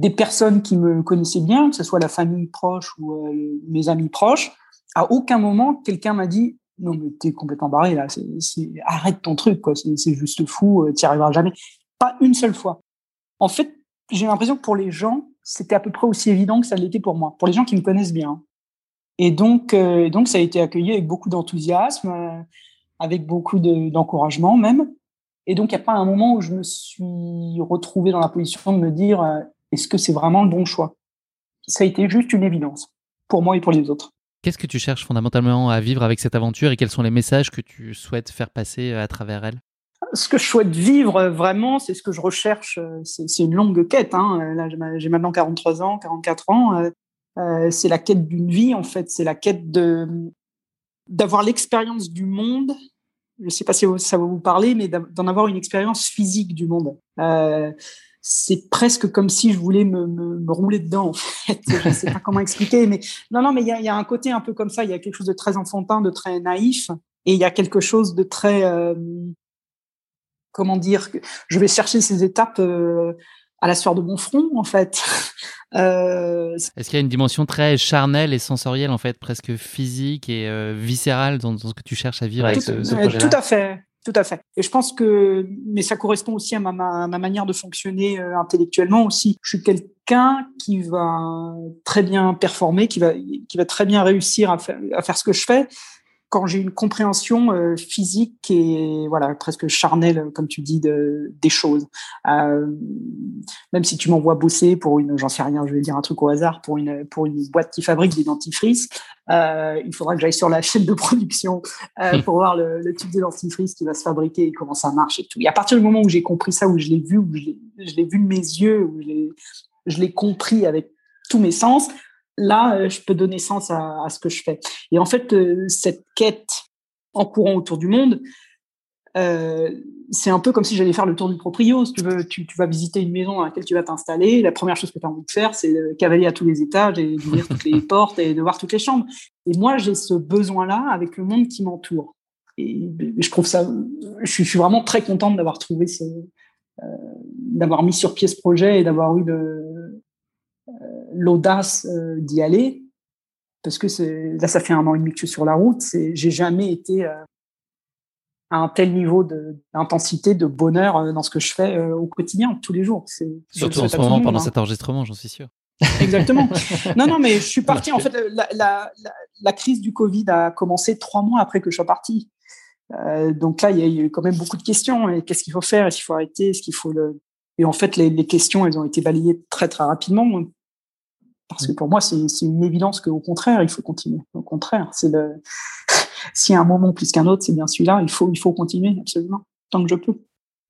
des personnes qui me connaissaient bien, que ce soit la famille proche ou euh, mes amis proches, à aucun moment quelqu'un m'a dit non mais t'es complètement barré là, arrête ton truc quoi, c'est, juste fou, euh, t'y arriveras jamais. Pas une seule fois. En fait, j'ai l'impression que pour les gens, c'était à peu près aussi évident que ça l'était pour moi, pour les gens qui me connaissent bien. Et donc, euh, donc ça a été accueilli avec beaucoup d'enthousiasme, avec beaucoup d'encouragement même. Et donc, il n'y a pas un moment où je me suis retrouvé dans la position de me dire est-ce que c'est vraiment le bon choix? Ça a été juste une évidence, pour moi et pour les autres. Qu'est-ce que tu cherches fondamentalement à vivre avec cette aventure et quels sont les messages que tu souhaites faire passer euh, à travers elle? Ce que je souhaite vivre vraiment, c'est ce que je recherche. C'est une longue quête. Hein. Là, j'ai maintenant 43 ans, 44 ans. c'est la quête d'une vie, en fait. C'est la quête de d'avoir l'expérience du monde. Je ne sais pas si ça va vous parler, mais d'en avoir une expérience physique du monde. Euh, c'est presque comme si je voulais me, me, rouler dedans. En fait, je ne sais pas comment expliquer, mais non, non, mais il y a, y a, un côté un peu comme ça. Il y a quelque chose de très enfantin, de très naïf, et il y a quelque chose de très, euh, comment dire, je vais chercher ces étapes euh, à la sueur de mon front, en fait. Euh, Est-ce qu'il y a une dimension très charnelle et sensorielle, en fait, presque physique et euh, viscérale dans, ce que tu cherches à vivre avec ce, ce projet Tout à fait. Tout à fait. Et je pense que, mais ça correspond aussi à ma, ma, manière de fonctionner euh, intellectuellement aussi. Je suis quelqu'un qui va très bien performer, qui va, qui va très bien réussir à faire ce que je fais, quand j'ai une compréhension euh, physique et voilà presque charnelle, comme tu dis, de, des choses. Euh, même si tu m'envoies bosser pour une, j'en sais rien, je vais dire un truc au hasard, pour une pour une boîte qui fabrique des dentifrices, euh, il faudra que j'aille sur la chaîne de production euh, pour voir le, le, type de dentifrice qui va se fabriquer et comment ça marche et tout. Et à partir du moment où j'ai compris ça, où je l'ai vu, où je l'ai vu de mes yeux, où je l'ai compris avec tous mes sens, là, euh, je peux donner sens à, ce que je fais. Et en fait, euh, cette quête en courant autour du monde, euh, c'est un peu comme si j'allais faire le tour du proprio. Si tu veux, tu, vas visiter une maison dans laquelle tu vas t'installer. La première chose que tu as envie de faire, c'est cavaler à tous les étages et d'ouvrir toutes les portes et de voir toutes les chambres. Et moi, j'ai ce besoin-là avec le monde qui m'entoure. Et je trouve ça, je suis, vraiment très contente d'avoir trouvé ce, d'avoir mis sur pied ce projet et d'avoir eu de, l'audace euh, d'y aller, parce que là, ça fait un an et demi que je suis sur la route. J'ai jamais été euh, à un tel niveau d'intensité, de, bonheur euh, dans ce que je fais au quotidien, tous les jours. Surtout en ce moment, pendant hein. cet enregistrement, j'en suis sûr. Exactement. non, non, mais je suis parti. En fait, la, crise du Covid a commencé trois mois après que je sois parti. donc là, il y a eu quand même beaucoup de questions. Qu'est-ce qu'il faut faire? Est-ce qu'il faut arrêter? Est-ce qu'il faut le Et en fait, les, les, questions, elles ont été balayées très très rapidement. Parce que pour moi, c'est une évidence qu'au contraire, il faut continuer. Au contraire, c'est le. S'il y a un moment plus qu'un autre, c'est bien celui-là. Il faut, il faut continuer absolument tant que je peux.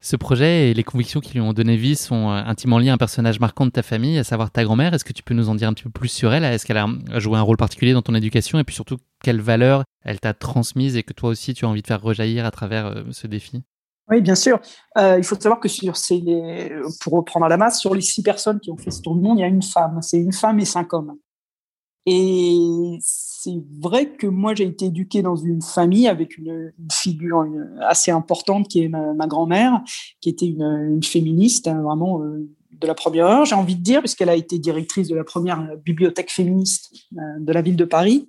Ce projet et les convictions qui lui ont donné vie sont euh, intimement liés à un personnage marquant de ta famille, à savoir ta grand-mère. Est-ce que tu peux nous en dire un petit peu plus sur elle? Est-ce qu'elle a joué un rôle particulier dans ton éducation? Et puis surtout, quelles valeurs elle t'a transmises et que toi aussi tu as envie de faire rejaillir à travers euh, ce défi? Oui, bien sûr. Euh, il faut savoir que sur ces, pour reprendre à la masse, sur les six personnes qui ont fait ce tour du monde, il y a une femme. C'est une femme et cinq hommes. Et c'est vrai que moi, j'ai été éduqué dans une famille avec une, figure assez importante qui est ma, grand-mère, qui était une, féministe, hein, vraiment euh, de la première heure, j'ai envie de dire, puisqu'elle a été directrice de la première bibliothèque féministe euh, de la ville de Paris.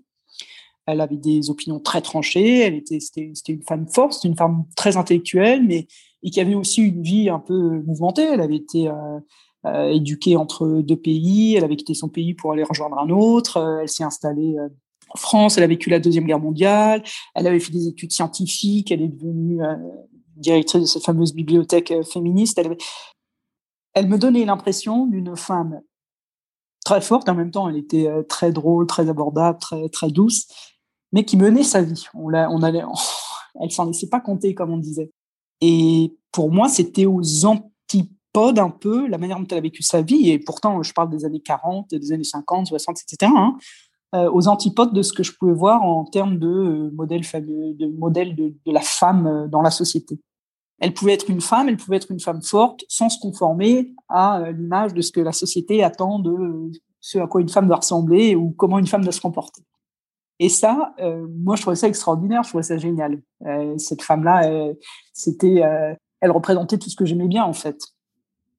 Elle avait des opinions très tranchées. Elle était, c'était, une femme forte, c'était une femme très intellectuelle, mais et qui avait aussi une vie un peu mouvementée. Elle avait été euh, euh, éduquée entre deux pays. Elle avait quitté son pays pour aller rejoindre un autre. Euh, elle s'est installée en France. Elle a vécu la deuxième guerre mondiale. Elle avait fait des études scientifiques. Elle est devenue directrice de cette fameuse bibliothèque féministe. Elle, elle me donnait l'impression d'une femme très forte. En même temps, elle était très drôle, très abordable, très très douce mais qui menait sa vie. On, l'a, on allait, elle s'en laissait pas compter, comme on disait. Et pour moi, c'était aux antipodes un peu la manière dont elle a vécu sa vie. Et pourtant, je parle des années 40, des années 50, 60, etc. Aux antipodes de ce que je pouvais voir en termes de euh, modèle, de, modèle de, la femme euh, dans la société. Elle pouvait être une femme, elle pouvait être une femme forte, sans se conformer à euh, l'image de ce que la société attend de ce à quoi une femme doit ressembler ou comment une femme doit se comporter. Et ça, euh, moi, je trouvais ça extraordinaire, je trouvais ça génial. Euh, cette femme-là, c'était, euh, elle représentait tout ce que j'aimais bien, en fait.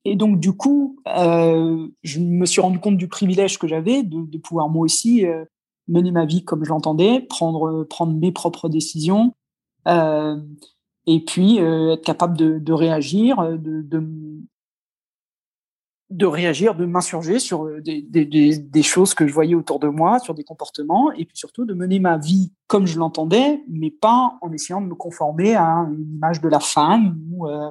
Et donc, du coup, je me suis rendu compte du privilège que j'avais de, pouvoir moi aussi mener ma vie comme je l'entendais, prendre, prendre mes propres décisions, et puis être capable de, réagir, de, de réagir, de m'insurger sur euh, des, des, des, choses que je voyais autour de moi, sur des comportements, et puis surtout de mener ma vie comme je l'entendais, mais pas en essayant de me conformer à une image de la femme, où euh,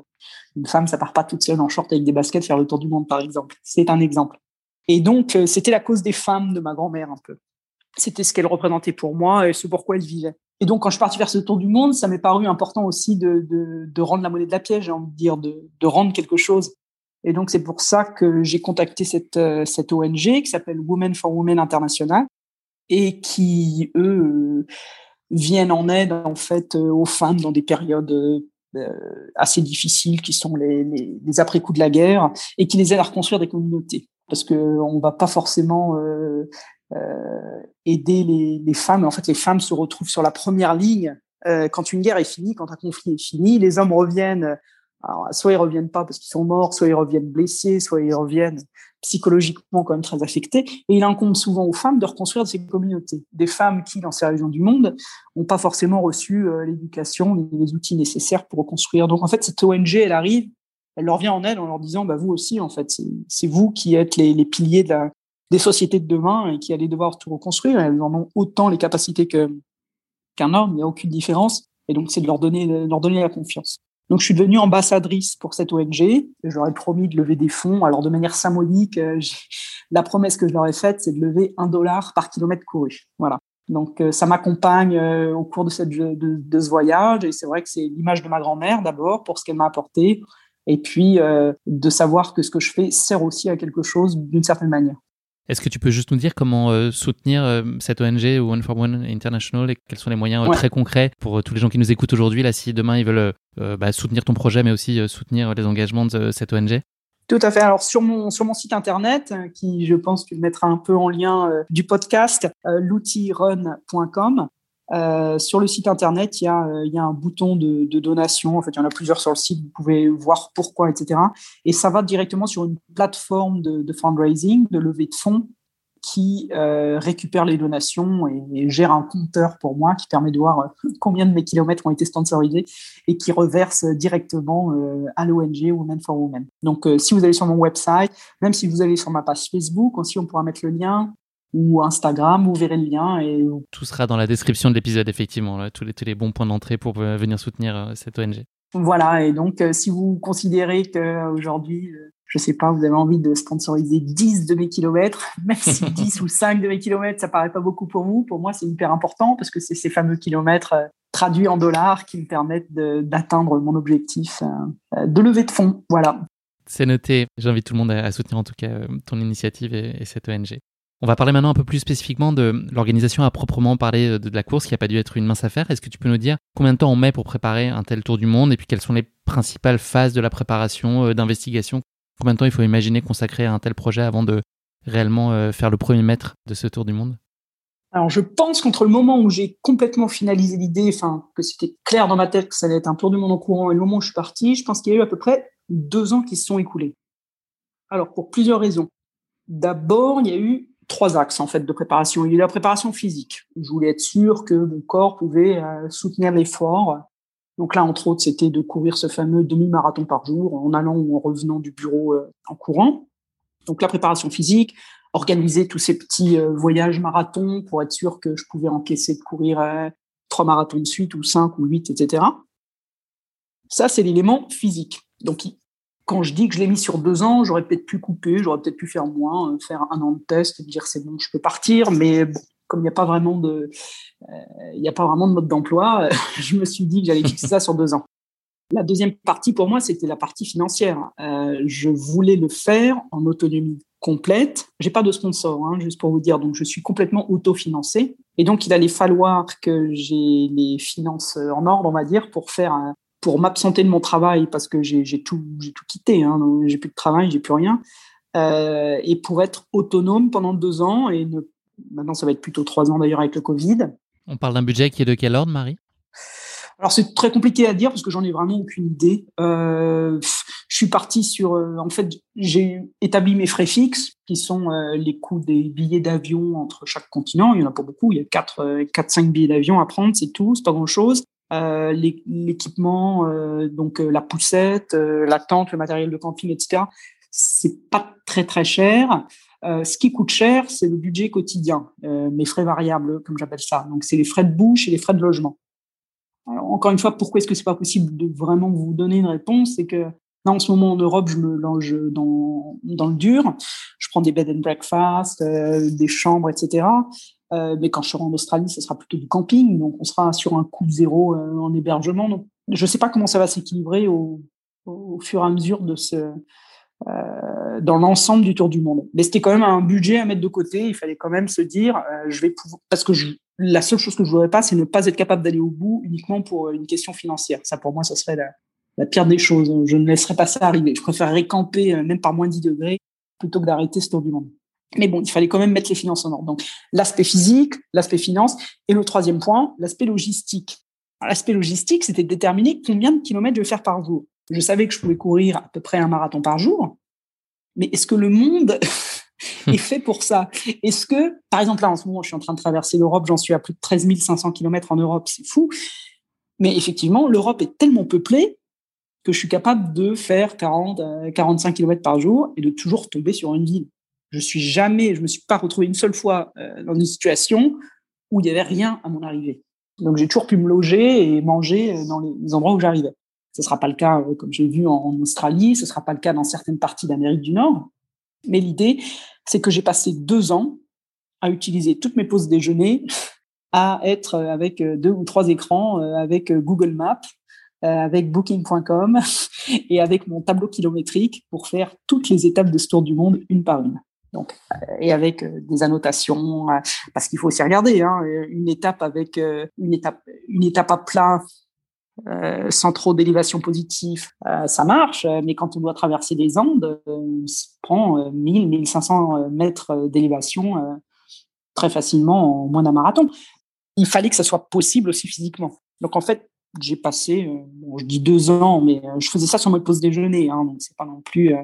une femme, ça part pas toute seule en short avec des baskets faire le tour du monde, par exemple. C'est un exemple. Et donc, euh, c'était la cause des femmes de ma grand-mère, un peu. C'était ce qu'elle représentait pour moi et ce pourquoi elle vivait. Et donc, quand je suis parti faire ce tour du monde, ça m'est paru important aussi de, de, de, rendre la monnaie de la pièce, j'ai envie de dire, de, de rendre quelque chose. Et donc, c'est pour ça que j'ai contacté cette, euh, cette ONG qui s'appelle Women for Women International et qui, eux, viennent en aide, en fait, aux femmes dans des périodes assez difficiles qui sont les, les, après-coups de la guerre et qui les aident à reconstruire des communautés. Parce qu'on ne va pas forcément euh, euh, aider les, femmes. En fait, les femmes se retrouvent sur la première ligne euh, quand une guerre est finie, quand un conflit est fini. Les hommes reviennent, alors, soit ils reviennent pas parce qu'ils sont morts, soit ils reviennent blessés, soit ils reviennent psychologiquement quand même très affectés. Et il incombe souvent aux femmes de reconstruire ces communautés. Des femmes qui, dans ces régions du monde, n'ont pas forcément reçu euh, l'éducation, les outils nécessaires pour reconstruire. Donc en fait, cette ONG, elle arrive, elle leur vient en aide en leur disant, bah vous aussi, en fait, c'est vous qui êtes les, piliers des sociétés de demain et qui allez devoir tout reconstruire. Elles en ont autant les capacités qu'un homme, il n'y a aucune différence. Et donc, c'est de leur donner, de leur donner la confiance. Donc, je suis devenue ambassadrice pour cette ONG. Ai promis de lever des fonds. Alors, de manière symbolique, euh, la promesse que je leur ai faite, c'est de lever un dollar par kilomètre couru. Voilà. Donc, euh, ça m'accompagne euh, au cours de ce voyage. Et c'est vrai que c'est l'image de ma grand-mère d'abord pour ce qu'elle m'a apporté. Et puis, de savoir que ce que je fais sert aussi à quelque chose d'une certaine manière. Est-ce que tu peux juste nous dire comment euh, soutenir euh, cette ONG One for One International et quels sont les moyens euh, très concrets pour tous les gens qui nous écoutent aujourd'hui là si demain ils veulent bah, soutenir ton projet mais aussi soutenir les engagements de cette ONG tout à fait. Alors sur mon sur mon site internet, qui je pense tu le mettras un peu en lien du podcast, l'outilrun.com, euh, sur le site internet, il y a, euh, un bouton de, donation. En fait, il y en a plusieurs sur le site. Vous pouvez voir pourquoi, etc. Et ça va directement sur une plateforme de, fundraising, de levée de fonds, qui euh, récupère les donations et, gère un compteur pour moi qui permet de voir combien de mes kilomètres ont été sponsorisés et qui reverse directement à l'ONG Women for Women. Donc, si vous allez sur mon website, même si vous allez sur ma page Facebook, aussi on pourra mettre le lien ou Instagram, vous verrez le lien. Et... Tout sera dans la description de l'épisode, effectivement, tous, les, tous les bons points d'entrée pour euh, venir soutenir euh, cette ONG. Voilà, et donc euh, si vous considérez qu'aujourd'hui, je sais pas, vous avez envie de sponsoriser 10 de mes kilomètres, même si 10 ou 5 de mes kilomètres, ça paraît pas beaucoup pour vous, pour moi c'est hyper important parce que c'est ces fameux kilomètres traduits en dollars qui me permettent d'atteindre mon objectif de levée de fonds. Voilà. C'est noté. J'invite tout le monde à, soutenir en tout cas ton initiative et cette ONG. On va parler maintenant un peu plus spécifiquement de l'organisation à proprement parler de, la course qui n'a pas dû être une mince affaire. Est-ce que tu peux nous dire combien de temps on met pour préparer un tel tour du monde et puis quelles sont les principales phases de la préparation, euh, d'investigation? Combien de temps il faut imaginer consacrer à un tel projet avant de réellement euh, faire le premier mètre de ce tour du monde? Alors, je pense qu'entre le moment où j'ai complètement finalisé l'idée, enfin, que c'était clair dans ma tête que ça allait être un tour du monde en courant et le moment où je suis parti, je pense qu'il y a eu à peu près deux ans qui se sont écoulés. Alors, pour plusieurs raisons. D'abord, il y a eu trois axes en fait de préparation. Il y a eu la préparation physique. Je voulais être sûr que mon corps pouvait euh, soutenir l'effort. Donc là, entre autres, c'était de courir ce fameux demi-marathon par jour en allant ou en revenant du bureau euh, en courant. Donc la préparation physique, organiser tous ces petits euh, voyages marathons pour être sûr que je pouvais encaisser de courir trois marathons de suite ou cinq ou huit, etc. Ça, c'est l'élément physique. Donc, quand je dis que je l'ai mis sur deux ans, j'aurais peut-être pu couper, j'aurais peut-être pu faire moins, euh, faire un an de test, dire c'est bon, je peux partir. Mais bon, comme il n'y a pas vraiment de, euh, il n'y a pas vraiment de mode d'emploi, je me suis dit que j'allais fixer ça sur deux ans. La deuxième partie pour moi, c'était la partie financière. Euh, je voulais le faire en autonomie complète. J'ai pas de sponsor, hein, juste pour vous dire, donc je suis complètement autofinancé. Et donc il allait falloir que j'ai les finances en ordre, on va dire, pour faire pour m'absenter de mon travail parce que j'ai tout, tout quitté, hein, j'ai plus de travail, j'ai plus rien, euh, et pour être autonome pendant deux ans, et ne, maintenant ça va être plutôt trois ans d'ailleurs avec le Covid. On parle d'un budget qui est de quel ordre, Marie? Alors c'est très compliqué à dire parce que j'en ai vraiment aucune idée. Euh, je suis parti sur, euh, en fait, j'ai établi mes frais fixes qui sont les coûts des billets d'avion entre chaque continent. Il y en a pas beaucoup, il y a quatre, quatre, cinq billets d'avion à prendre, c'est tout, c'est pas grand chose. Euh, l'équipement, euh, donc euh, la poussette, la tente, le matériel de camping, etc. C'est pas très très cher. ce qui coûte cher, c'est le budget quotidien, mes frais variables, comme j'appelle ça. Donc c'est les frais de bouche et les frais de logement. Encore une fois, pourquoi est-ce que c'est pas possible de vraiment vous donner une réponse? C'est que là, en ce moment en Europe, je me longe dans, dans le dur. Je prends des bed and breakfast, des chambres, etc. mais quand je serai en Australie, ce sera plutôt du camping, donc on sera sur un coût zéro en hébergement. Donc, je ne sais pas comment ça va s'équilibrer au, fur et à mesure de ce, dans l'ensemble du tour du monde. Mais c'était quand même un budget à mettre de côté. Il fallait quand même se dire, je vais pouvoir, parce que la seule chose que je voudrais pas, c'est ne pas être capable d'aller au bout uniquement pour une question financière. Ça, pour moi, ça serait la, la pire des choses. Je ne laisserai pas ça arriver. Je préférerais camper, euh, même par moins 10 degrés, plutôt que d'arrêter ce tour du monde. Mais bon, il fallait quand même mettre les finances en ordre. Donc, l'aspect physique, l'aspect finance, et le troisième point, l'aspect logistique. L'aspect logistique, c'était de déterminer combien de kilomètres je vais faire par jour. Je savais que je pouvais courir à peu près un marathon par jour, mais est-ce que le monde est fait pour ça? Est-ce que, par exemple, là, en ce moment, je suis en train de traverser l'Europe, j'en suis à plus de 13 500 kilomètres en Europe, c'est fou. Mais effectivement, l'Europe est tellement peuplée que je suis capable de faire 40, 45 km par jour et de toujours tomber sur une ville. Je suis jamais, je me suis pas retrouvé une seule fois euh, dans une situation où il y avait rien à mon arrivée. Donc j'ai toujours pu me loger et manger euh, dans les endroits où j'arrivais. Ce sera pas le cas, euh, comme j'ai vu en, Australie, ce sera pas le cas dans certaines parties d'Amérique du Nord. Mais l'idée, c'est que j'ai passé deux ans à utiliser toutes mes pauses déjeuner à être avec deux ou trois écrans, avec Google Maps, euh, avec Booking.com et avec mon tableau kilométrique pour faire toutes les étapes de ce tour du monde une par une. Donc, euh, et avec euh, des annotations, parce qu'il faut aussi regarder, hein, une étape avec une étape, une étape à plat euh, sans trop d'élévation positive, ça marche, mais quand on doit traverser des Andes, on prend 1000, 1500 mètres d'élévation très facilement en moins d'un marathon. Il fallait que ça soit possible aussi physiquement. Donc en fait, j'ai passé, euh, bon, je dis deux ans, mais euh, je faisais ça sur ma pause déjeuner, hein, donc c'est pas non plus. Euh,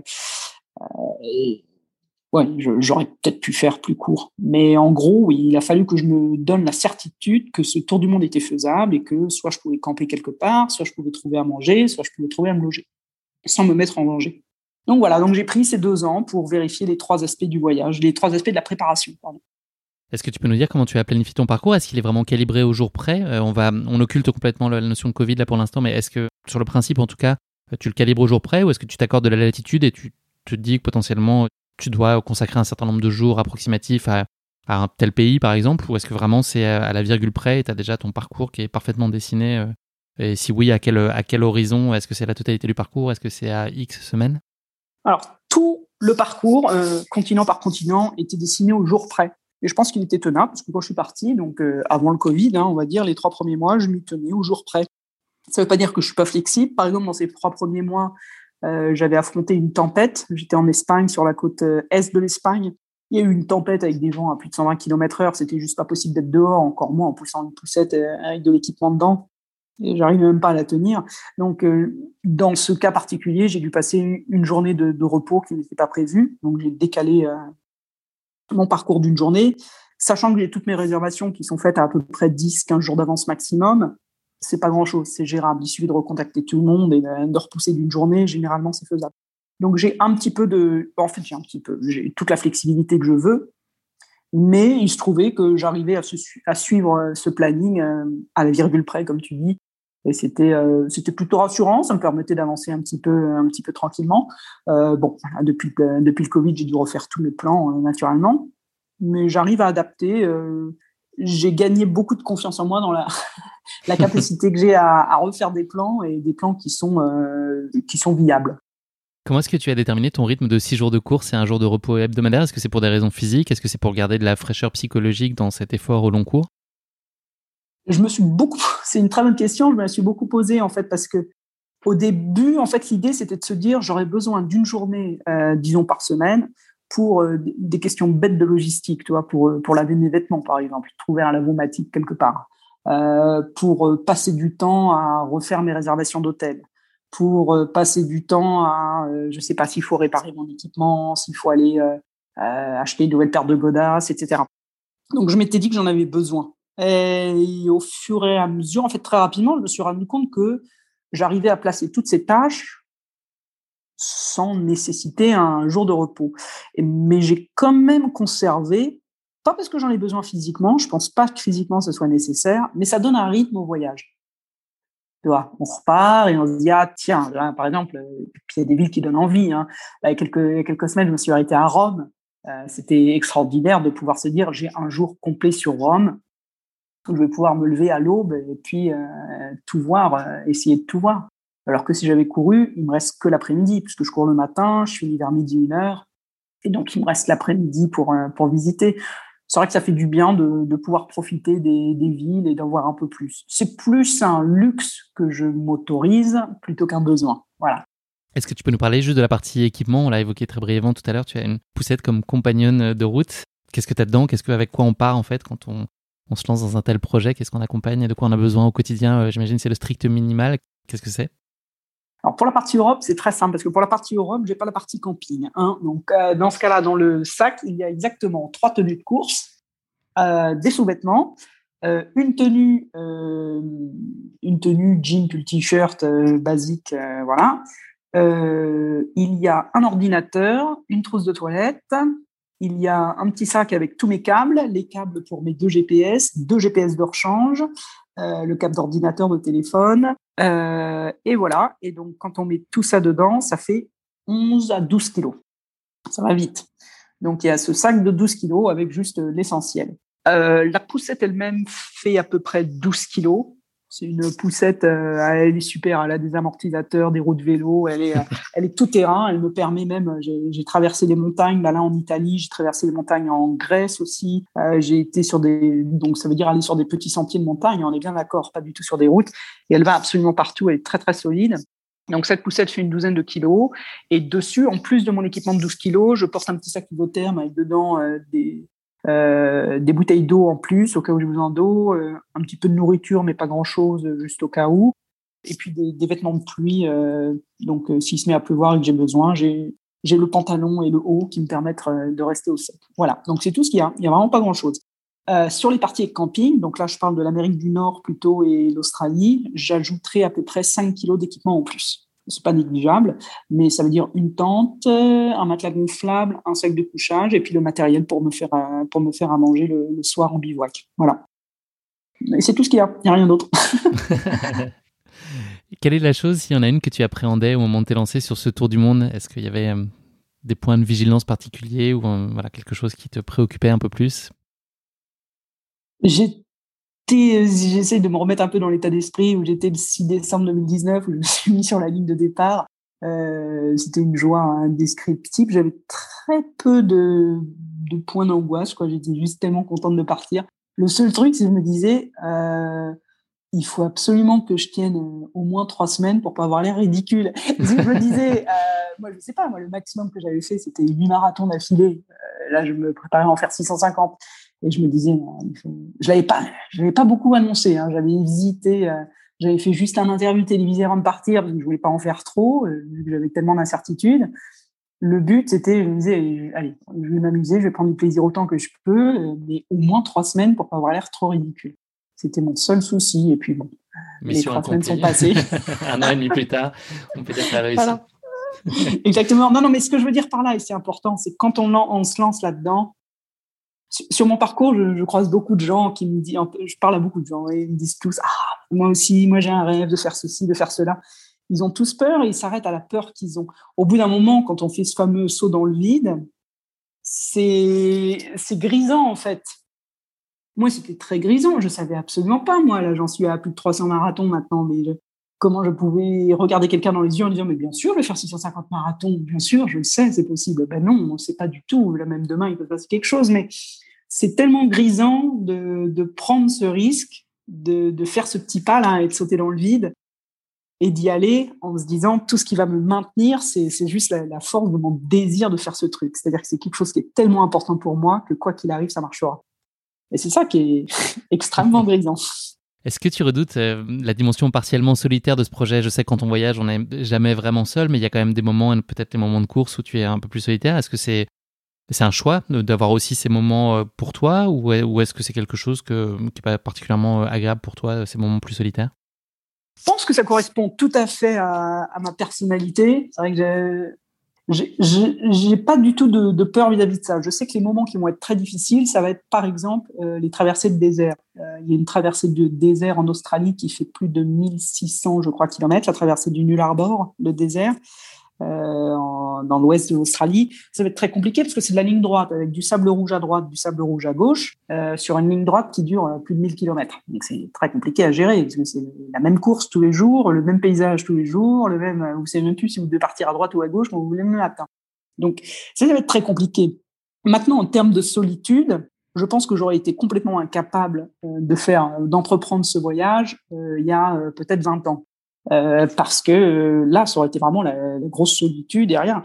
ouais, j'aurais peut-être pu faire plus court. Mais en gros, il a fallu que je me donne la certitude que ce tour du monde était faisable et que soit je pouvais camper quelque part, soit je pouvais trouver à manger, soit je pouvais trouver à me loger, sans me mettre en danger. Donc voilà, donc j'ai pris ces deux ans pour vérifier les trois aspects du voyage, les trois aspects de la préparation. Est-ce que tu peux nous dire comment tu as planifié ton parcours? Est-ce qu'il est vraiment calibré au jour près? Euh, on, va, on occulte complètement la notion de Covid là pour l'instant, mais est-ce que sur le principe en tout cas, tu le calibres au jour près ou est-ce que tu t'accordes de la latitude et tu te dis que potentiellement tu dois consacrer un certain nombre de jours approximatifs à, un tel pays par exemple ou est-ce que vraiment c'est à la virgule près et tu as déjà ton parcours qui est parfaitement dessiné euh, et si oui, à quel, à quel horizon? Est-ce que c'est la totalité du parcours? Est-ce que c'est à X semaines? Alors, tout le parcours, euh, continent par continent, était dessiné au jour près. Et je pense qu'il était tenable, parce que quand je suis parti, donc euh, avant le Covid, hein, on va dire, les trois premiers mois, je m'y tenais au jour près. Ça ne veut pas dire que je suis pas flexible. Par exemple, dans ces trois premiers mois, euh, j'avais affronté une tempête. J'étais en Espagne, sur la côte euh, est de l'Espagne. Il y a eu une tempête avec des vents à plus de 120 km heure. C'était juste pas possible d'être dehors, encore moins en poussant une poussette avec de l'équipement dedans. J'arrivais même pas à la tenir. Donc, dans ce cas particulier, j'ai dû passer une journée de, de repos qui n'était pas prévue. Donc, j'ai décalé mon parcours d'une journée, sachant que j'ai toutes mes réservations qui sont faites à à peu près 10-15 jours d'avance maximum, c'est pas grand chose, c'est gérable. Il suffit de recontacter tout le monde et de repousser d'une journée, généralement c'est faisable. Donc j'ai un petit peu de, en fait j'ai un petit peu, j'ai toute la flexibilité que je veux, mais il se trouvait que j'arrivais à, suivre euh, ce planning euh, à la virgule près, comme tu dis, et c'était euh, c'était plutôt rassurant ça me permettait d'avancer un petit peu un petit peu tranquillement bon depuis depuis le covid j'ai dû refaire tous mes plans naturellement mais j'arrive à adapter. J'ai gagné beaucoup de confiance en moi dans la, la capacité que j'ai à, refaire des plans et des plans qui sont, euh, qui sont viables. Comment est-ce que tu as déterminé ton rythme de six jours de course et un jour de repos hebdomadaire? Est-ce que c'est pour des raisons physiques? Est-ce que c'est pour garder de la fraîcheur psychologique dans cet effort au long cours? Je me suis beaucoup. C'est une très bonne question. Je me la suis beaucoup posée en fait parce que au début, en fait, l'idée c'était de se dire j'aurais besoin d'une journée, euh, disons par semaine, pour euh, des questions bêtes de logistique, tu vois, pour, pour laver mes vêtements, par exemple, trouver un lavomatique quelque part, pour passer du temps à refaire mes réservations d'hôtel, pour passer du temps à, je sais pas s'il faut réparer mon équipement, s'il faut aller acheter une nouvelle paire de godasses, etc. Donc, je m'étais dit que j'en avais besoin. Et au fur et à mesure, en fait, très rapidement, je me suis rendu compte que j'arrivais à placer toutes ces tâches sans nécessiter un jour de repos. Mais j'ai quand même conservé, pas parce que j'en ai besoin physiquement, je pense pas que physiquement ce soit nécessaire, mais ça donne un rythme au voyage. Tu on repart et on se dit, ah tiens, par exemple, il y a des villes qui donnent envie. Hein. il, y a quelques, quelques semaines, je me suis arrêté à Rome. C'était extraordinaire de pouvoir se dire j'ai un jour complet sur Rome où je vais pouvoir me lever à l'aube et puis tout voir, essayer de tout voir. Alors que si j'avais couru, il me reste que l'après-midi, puisque je cours le matin, je finis vers midi, une heure, et donc il me reste l'après-midi pour, pour visiter c'est vrai que ça fait du bien de, pouvoir profiter des, villes et d'en voir un peu plus. C'est plus un luxe que je m'autorise plutôt qu'un besoin. Voilà. Est-ce que tu peux nous parler juste de la partie équipement? On l'a évoqué très brièvement tout à l'heure. Tu as une poussette comme compagnonne de route. Qu'est-ce que tu as dedans? Qu'est-ce que, avec quoi on part en fait quand on, se lance dans un tel projet? Qu'est-ce qu'on accompagne? De quoi on a besoin au quotidien? Euh, J'imagine c'est le strict minimal. Qu'est-ce que c'est? Alors pour la partie Europe, c'est très simple parce que pour la partie Europe, j'ai pas la partie camping. Hein. Donc euh, dans ce cas-là, dans le sac, il y a exactement trois tenues de course, euh, des sous-vêtements, euh, une tenue, une tenue jean puis t-shirt basique, voilà. il y a un ordinateur, une trousse de toilette. Il y a un petit sac avec tous mes câbles, les câbles pour mes deux GPS, deux GPS de rechange, le câble d'ordinateur de téléphone, euh, et voilà. Et donc, quand on met tout ça dedans, ça fait 11 à 12 kilos. Ça va vite. Donc, il y a ce sac de 12 kilos avec juste l'essentiel. Euh, la poussette elle-même fait à peu près 12 kilos. C'est une poussette, euh, elle est super, elle a des amortisateurs, des roues de vélo, elle est, elle est tout terrain, elle me permet même, j'ai traversé les montagnes, là, là en Italie, j'ai traversé les montagnes en Grèce aussi, euh, j'ai été sur des, donc ça veut dire aller sur des petits sentiers de montagne, on est bien d'accord, pas du tout sur des routes, et elle va absolument partout, elle est très très solide. Donc cette poussette fait une douzaine de kilos, et dessus, en plus de mon équipement de 12 kilos, je porte un petit sac isotherme avec dedans euh, des, euh, des bouteilles d'eau en plus au cas où j'ai besoin d'eau, euh, un petit peu de nourriture mais pas grand chose juste au cas où, et puis des, vêtements de pluie. Euh, donc s'il se met à pleuvoir et que j'ai besoin, j'ai j'ai le pantalon et le haut qui me permettent de rester au sec. Voilà, donc c'est tout ce qu'il y a. Il n'y a vraiment pas grand chose. sur les parties camping, donc là je parle de l'Amérique du Nord plutôt et l'Australie, j'ajouterai à peu près 5 kilos d'équipement en plus c'est pas négligeable, mais ça veut dire une tente, euh, un matelas gonflable, un sac de couchage et puis le matériel pour me faire euh, pour me faire à manger le, soir en bivouac. Voilà. Et c'est tout ce qu'il y a. Il n'y a rien d'autre. Quelle est la chose, s'il y en a une que tu appréhendais au moment de t'es lancé sur ce tour du monde? Est-ce qu'il y avait euh, des points de vigilance particuliers ou voilà quelque chose qui te préoccupait un peu plus? J'ai j'essaie de me remettre un peu dans l'état d'esprit où j'étais le 6 décembre 2019, où je me suis mis sur la ligne de départ. Euh, c'était une joie indescriptible. J'avais très peu de, points d'angoisse. J'étais juste tellement contente de partir. Le seul truc, c'est que je me disais, euh, il faut absolument que je tienne euh, au moins trois semaines pour pas avoir l'air ridicule. je me disais, euh, moi, je sais pas, moi, le maximum que j'avais fait, c'était 8 marathons d'affilée. Euh, là, je me préparais à en faire 650. Et je me disais, je l'avais pas, je l'avais pas beaucoup annoncé. Hein. J'avais hésité, euh, j'avais fait juste un interview télévisé avant de partir parce que je voulais pas en faire trop, euh, vu que j'avais tellement d'incertitudes. Le but, c'était, je me disais, allez, je vais m'amuser, je vais prendre du plaisir autant que je peux, euh, mais au moins trois semaines pour pas avoir l'air trop ridicule. C'était mon seul souci. Et puis bon, les trois semaines sont passées. un an et demi plus tard, on peut dire que réussi. Exactement. Non, non, mais ce que je veux dire par là, et c'est important, c'est quand on, on se lance là-dedans, sur mon parcours, je, croise beaucoup de gens qui me disent, je parle à beaucoup de gens et ils me disent tous, ah, moi aussi, moi j'ai un rêve de faire ceci, de faire cela. Ils ont tous peur et ils s'arrêtent à la peur qu'ils ont. Au bout d'un moment, quand on fait ce fameux saut dans le vide, c'est grisant en fait. Moi, c'était très grisant. Je savais absolument pas. Moi, là, j'en suis à plus de 300 marathons maintenant, mais comment je pouvais regarder quelqu'un dans les yeux en disant mais bien sûr, je vais faire 650 marathons, bien sûr, je le sais, c'est possible. Ben non, on ne sait pas du tout. Là, même demain, il peut se passer quelque chose, mais c'est tellement grisant de, prendre ce risque, de, faire ce petit pas là et de sauter dans le vide et d'y aller en se disant tout ce qui va me maintenir, c'est juste la, force de mon désir de faire ce truc. C'est-à-dire que c'est quelque chose qui est tellement important pour moi que quoi qu'il arrive, ça marchera. Et c'est ça qui est extrêmement grisant. Est-ce que tu redoutes euh, la dimension partiellement solitaire de ce projet? Je sais quand on voyage, on n'est jamais vraiment seul, mais il y a quand même des moments, peut-être des moments de course où tu es un peu plus solitaire. Est-ce que c'est c'est un choix d'avoir aussi ces moments euh, pour toi ou est-ce que c'est quelque chose qui n'est pas particulièrement euh, agréable pour toi, ces moments plus solitaires? Je pense que ça correspond tout à fait à, ma personnalité. C'est vrai que j'ai pas du tout de, peur vis-à-vis de ça. Je sais que les moments qui vont être très difficiles, ça va être par exemple euh, les traversées de désert. il y a une traversée de désert en Australie qui fait plus de 1600, je crois, kilomètres, la traversée du Null Arbor, le désert. Euh, dans l'ouest de l'Australie, ça va être très compliqué parce que c'est de la ligne droite avec du sable rouge à droite, du sable rouge à gauche, euh, sur une ligne droite qui dure plus de 1000 km. Donc c'est très compliqué à gérer parce que c'est la même course tous les jours, le même paysage tous les jours, le même, vous savez même plus si vous devez partir à droite ou à gauche quand vous voulez le matin. Donc ça va être très compliqué. Maintenant, en termes de solitude, je pense que j'aurais été complètement incapable de faire, d'entreprendre ce voyage il y a peut-être 20 ans. Euh, parce que euh, là, ça aurait été vraiment la, grosse solitude derrière.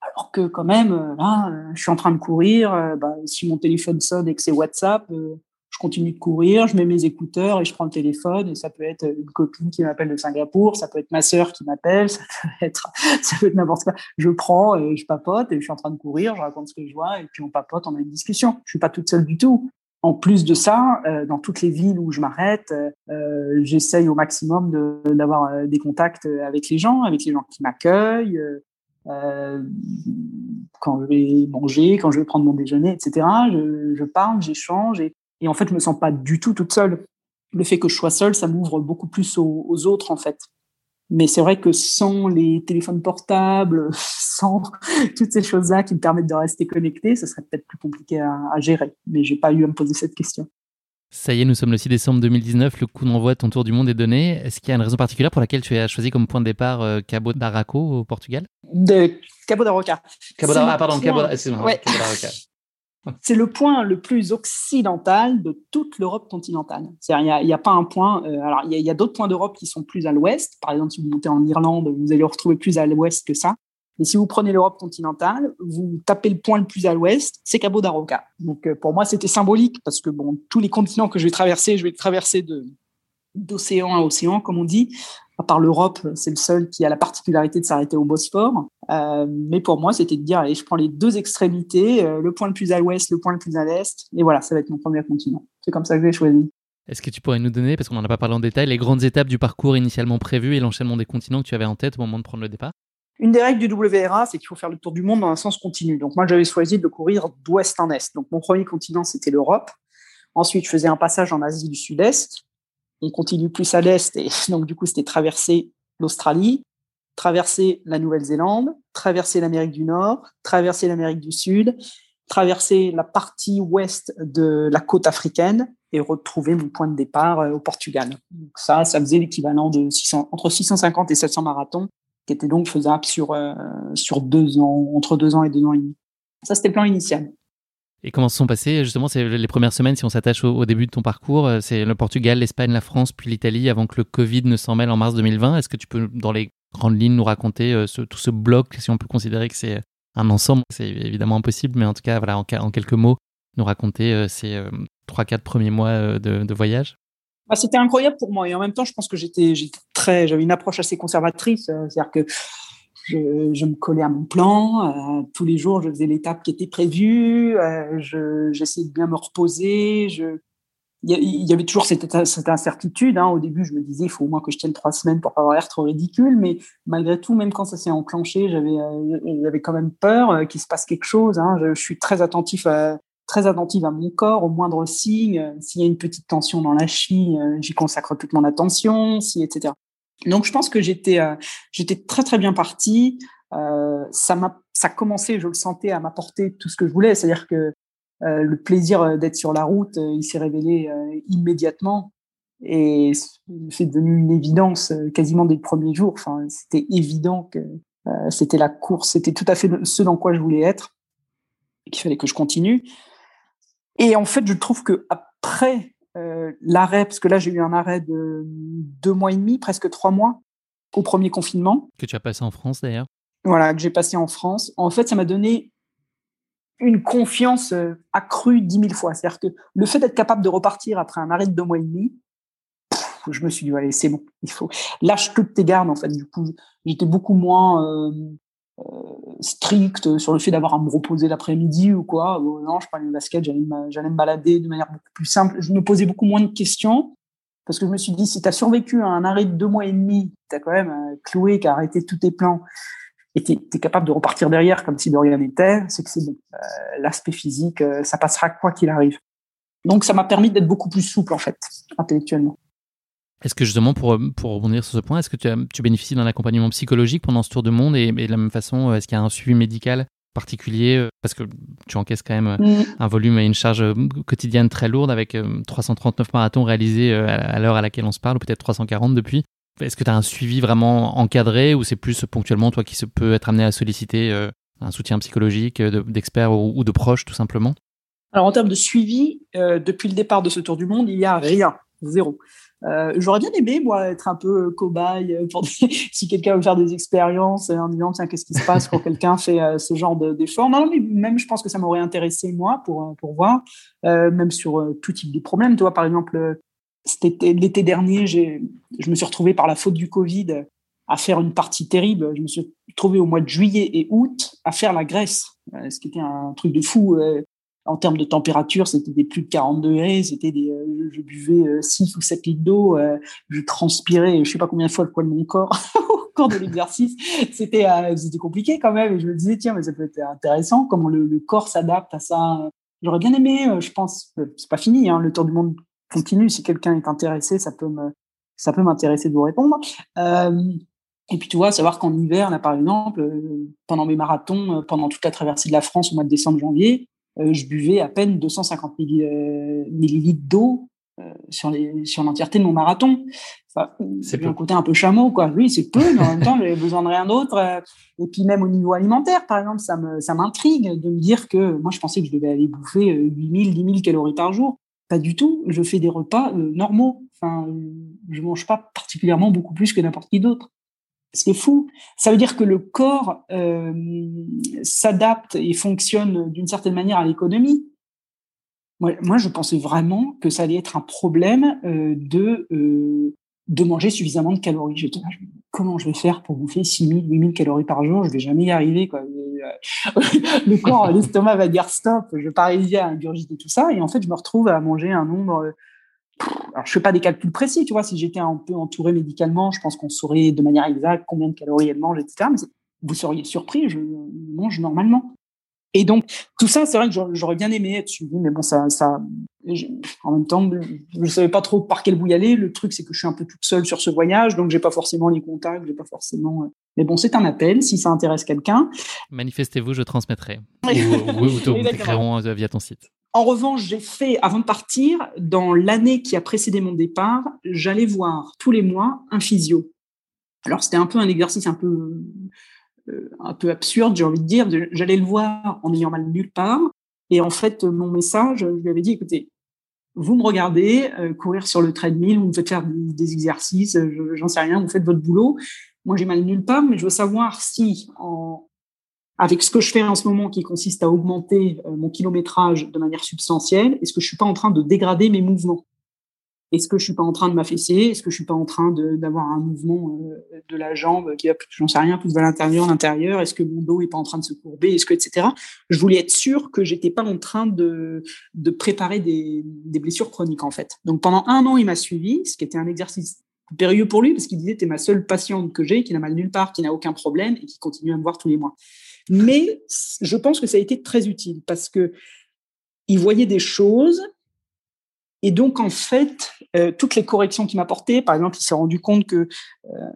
Alors que quand même, euh, là, je suis en train de courir. Bah, si mon téléphone sonne et que c'est WhatsApp, je continue de courir, je mets mes écouteurs et je prends le téléphone. Et ça peut être une copine qui m'appelle de Singapour, ça peut être ma sœur qui m'appelle, ça peut être, ça peut être n'importe quoi. Je prends et je papote et je suis en train de courir, je raconte ce que je vois et puis on papote, on a une discussion. Je suis pas toute seule du tout. En plus de ça, euh, dans toutes les villes où je m'arrête, euh, j'essaye au maximum d'avoir euh, des contacts avec les gens, avec les gens qui m'accueillent, quand je vais manger, quand je vais prendre mon déjeuner, etc. Je, parle, j'échange et, en fait, je me sens pas du tout toute seule. Le fait que je sois seule, ça m'ouvre beaucoup plus aux autres, en fait. Mais c'est vrai que sans les téléphones portables, sans toutes ces choses-là qui me permettent de rester connecté, ce serait peut-être plus compliqué à, gérer. Mais j'ai pas eu à me poser cette question. Ça y est, nous sommes le 6 décembre 2019, le coup d'envoi de ton tour du monde est donné. Est-ce qu'il y a une raison particulière pour laquelle tu as choisi comme point de départ euh, Cabo d'Araco au Portugal? De Cabo da Roca. Cabo da... Ah pardon, Cabo, da... Ouais. C'est le point le plus occidental de toute l'Europe continentale. Il n'y a, pas un point. Euh, alors, il y a, d'autres points d'Europe qui sont plus à l'ouest. Par exemple, si vous montez en Irlande, vous allez retrouver plus à l'ouest que ça. Mais si vous prenez l'Europe continentale, vous tapez le point le plus à l'ouest, c'est Cabo da Roca. Donc, euh, pour moi, c'était symbolique parce que bon, tous les continents que je vais traverser, je vais traverser d'océan à océan, comme on dit à part l'Europe, c'est le seul qui a la particularité de s'arrêter au Bosphore. Euh, mais pour moi, c'était de dire, allez, je prends les deux extrémités, euh, le point le plus à l'ouest, le point le plus à l'est, et voilà, ça va être mon premier continent. C'est comme ça que j'ai choisi. Est-ce que tu pourrais nous donner, parce qu'on n'en a pas parlé en détail, les grandes étapes du parcours initialement prévu et l'enchaînement des continents que tu avais en tête au moment de prendre le départ? Une des règles du WRA, c'est qu'il faut faire le tour du monde dans un sens continu. Donc moi, j'avais choisi de courir d'ouest en est. Donc mon premier continent, c'était l'Europe. Ensuite, je faisais un passage en Asie du Sud-Est on continue plus à l'est, et donc du coup, c'était traverser l'Australie, traverser la Nouvelle-Zélande, traverser l'Amérique du Nord, traverser l'Amérique du Sud, traverser la partie ouest de la côte africaine et retrouver mon point de départ euh, au Portugal. Donc ça, ça faisait l'équivalent de 600, entre 650 et 700 marathons, qui étaient donc faisables sur, euh, sur deux ans, entre deux ans et deux ans et demi. Ça, c'était le plan initial. Et comment se sont passées justement les premières semaines si on s'attache au, début de ton parcours euh, C'est le Portugal, l'Espagne, la France, puis l'Italie avant que le Covid ne s'en mêle en mars 2020. Est-ce que tu peux dans les grandes lignes nous raconter euh, tout ce bloc, si on peut considérer que c'est un ensemble? C'est évidemment impossible, mais en tout cas, voilà, en, quelques mots, nous raconter euh, ces trois, quatre premiers mois de, voyage. Bah, c'était incroyable pour moi et en même temps, je pense que j'étais très, j'avais une approche assez conservatrice, c'est-à-dire que je, me collais à mon plan. Euh, tous les jours, je faisais l'étape qui était prévue. Euh, j'essayais de bien me reposer. Il y, avait toujours cette, incertitude. Hein. Au début, je me disais, il faut au moins que je tienne trois semaines pour pas avoir l'air trop ridicule. Mais malgré tout, même quand ça s'est enclenché, j'avais, euh, quand même peur euh, qu'il se passe quelque chose. Hein. Je, suis très attentif à, attentive à mon corps, au moindre signe. S'il y a une petite tension dans la cheville, j'y consacre toute mon attention, si, etc. Donc je pense que j'étais euh, j'étais très très bien partie. Euh, ça m'a ça commençait, je le sentais, à m'apporter tout ce que je voulais. C'est-à-dire que euh, le plaisir d'être sur la route, il s'est révélé immédiatement et c'est devenu une évidence quasiment dès le premier jour. Enfin, c'était évident que c'était la course, c'était tout à fait ce dans quoi je voulais être, qu'il fallait que je continue. Et en fait, je trouve que après euh, l'arrêt, parce que là j'ai eu un arrêt de deux mois et demi, presque trois mois, au premier confinement. Que tu as passé en France d'ailleurs. Voilà, que j'ai passé en France. En fait, ça m'a donné une confiance euh, accrue dix mille fois. C'est-à-dire que le fait d'être capable de repartir après un arrêt de deux mois et demi, je me suis dit, allez, c'est bon, il faut. Lâche toutes tes gardes, en fait. Du coup, j'étais beaucoup moins euh, euh, strict sur le fait d'avoir à me reposer l'après-midi ou quoi. non, je prenais le basket, j'allais me, balader de manière beaucoup plus simple. Je me posais beaucoup moins de questions parce que je me suis dit, si tu as survécu à un arrêt de deux mois et demi, tu as quand même euh, cloué, qui a arrêté tous tes plans et tu es, capable de repartir derrière comme si de rien n'était, c'est que c'est bon. Euh, l'aspect physique, ça passera quoi qu'il arrive. Donc ça m'a permis d'être beaucoup plus souple en fait, intellectuellement. Est-ce que justement, pour, pour rebondir sur ce point, est-ce que tu, tu bénéficies d'un accompagnement psychologique pendant ce tour de monde et, de la même façon, est-ce qu'il y a un suivi médical particulier Parce que tu encaisses quand même mm. un volume et une charge quotidienne très lourde avec 339 marathons réalisés à l'heure à laquelle on se parle, ou peut-être 340 depuis. Est-ce que tu as un suivi vraiment encadré ou c'est plus ponctuellement toi qui se peut être amené à solliciter euh, un soutien psychologique euh, d'experts ou, de proches tout simplement? Alors en termes de suivi, euh, depuis le départ de ce tour du monde, il n'y a rien, zéro. J'aurais bien aimé, moi, être un peu cobaye pour si quelqu'un veut faire des expériences en disant, qu'est-ce qui se passe quand quelqu'un fait ce genre d'efforts. non, mais même, je pense que ça m'aurait intéressé, moi, pour, pour voir, même sur tout type de problèmes. Tu vois, par exemple, l'été dernier, je me suis retrouvé par la faute du Covid à faire une partie terrible. Je me suis trouvé au mois de juillet et août à faire la Grèce, euh, ce qui était un truc de fou. Euh, en termes de température, c'était des plus de 40 degrés, c'était des, euh, je buvais 6 ou 7 litres d'eau, je transpirais, je sais pas combien de fois le poids de mon corps au cours de l'exercice. C'était, c'était compliqué quand même. Et je me disais, tiens, mais ça peut être intéressant, comment le, corps s'adapte à ça. J'aurais bien aimé, je pense, c'est pas fini, hein, le tour du monde continue. Si quelqu'un est intéressé, ça peut me, ça peut m'intéresser de vous répondre. Euh, et puis, tu vois, savoir qu'en hiver, là, par exemple, euh, pendant mes marathons, euh, pendant toute la traversée de la France au mois de décembre, janvier, je buvais à peine 250 millilitres d'eau sur les sur l'entièreté de mon marathon. Enfin, c'est un côté un peu chameau, quoi. Oui, c'est peu, mais en même temps, j'avais besoin de rien d'autre. Et puis même au niveau alimentaire, par exemple, ça me ça m'intrigue de me dire que moi, je pensais que je devais aller bouffer 8000, 10 000 calories par jour. Pas du tout. Je fais des repas euh, normaux. Enfin, je mange pas particulièrement beaucoup plus que n'importe qui d'autre. C'est fou. Ça veut dire que le corps euh, s'adapte et fonctionne d'une certaine manière à l'économie. Moi, je pensais vraiment que ça allait être un problème euh, de de manger suffisamment de calories. Comment je vais faire pour bouffer 6000, 8000 calories par jour? Je vais jamais y arriver. Quoi. Euh, le corps, l'estomac va dire stop, je vais à ingurgiter tout ça. Et en fait, je me retrouve à manger un nombre. Alors, je fais pas des calculs précis, tu vois. Si j'étais un peu entouré médicalement, je pense qu'on saurait de manière exacte combien de calories elle mange, etc. Mais vous seriez surpris, je mange normalement. Et donc, tout ça, c'est vrai que j'aurais bien aimé être suivi, mais bon, ça, ça, en même temps, je ne savais pas trop par quel bout y aller. Le truc, c'est que je suis un peu toute seule sur ce voyage, donc j'ai pas forcément les contacts, j'ai pas forcément. Euh, mais bon, c'est un appel. Si ça intéresse quelqu'un, manifestez-vous, je transmettrai. ou, ou, ou euh, via ton site. En revanche, j'ai fait, avant de partir, dans l'année qui a précédé mon départ, j'allais voir tous les mois un physio. Alors, c'était un peu un exercice un peu euh, un peu absurde, j'ai envie de dire. J'allais le voir en ayant mal nulle part. Et en fait, mon message, je lui avais dit, écoutez, vous me regardez euh, courir sur le treadmill, vous me faites faire des exercices, j'en sais rien, vous faites votre boulot. Moi, j'ai mal nulle part, mais je veux savoir si, en, avec ce que je fais en ce moment, qui consiste à augmenter euh, mon kilométrage de manière substantielle, est-ce que je suis pas en train de dégrader mes mouvements? Est-ce que je suis pas en train de m'affaisser? Est-ce que je suis pas en train d'avoir un mouvement euh, de la jambe qui va, j'en sais rien, plus vers l'intérieur, l'intérieur? Est-ce que mon dos est pas en train de se courber? Est-ce que, etc. Je voulais être sûr que j'étais pas en train de, préparer des, des blessures chroniques, en fait. Donc, pendant un an, il m'a suivi, ce qui était un exercice périlleux pour lui, parce qu'il disait, t'es ma seule patiente que j'ai, qui n'a mal nulle part, qui n'a aucun problème et qui continue à me voir tous les mois. Mais je pense que ça a été très utile parce que il voyait des choses et donc, en fait, euh, toutes les corrections qu'il m'a portées, par exemple, il s'est rendu compte que, euh,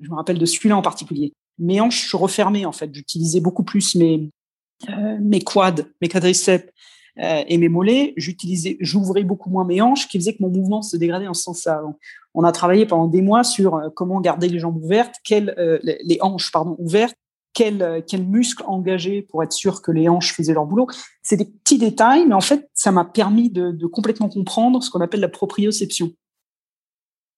je me rappelle de celui-là en particulier, mes hanches se refermaient, en fait. J'utilisais beaucoup plus mes, euh, mes quads, mes quadriceps et mes mollets. J'utilisais, j'ouvrais beaucoup moins mes hanches, qui faisait que mon mouvement se dégradait en ce sens-là. On a travaillé pendant des mois sur comment garder les jambes ouvertes, les hanches ouvertes, quel, euh, quel muscle engager pour être sûr que les hanches faisaient leur boulot. C'est des petits détails, mais en fait, ça m'a permis de, de, complètement comprendre ce qu'on appelle la proprioception.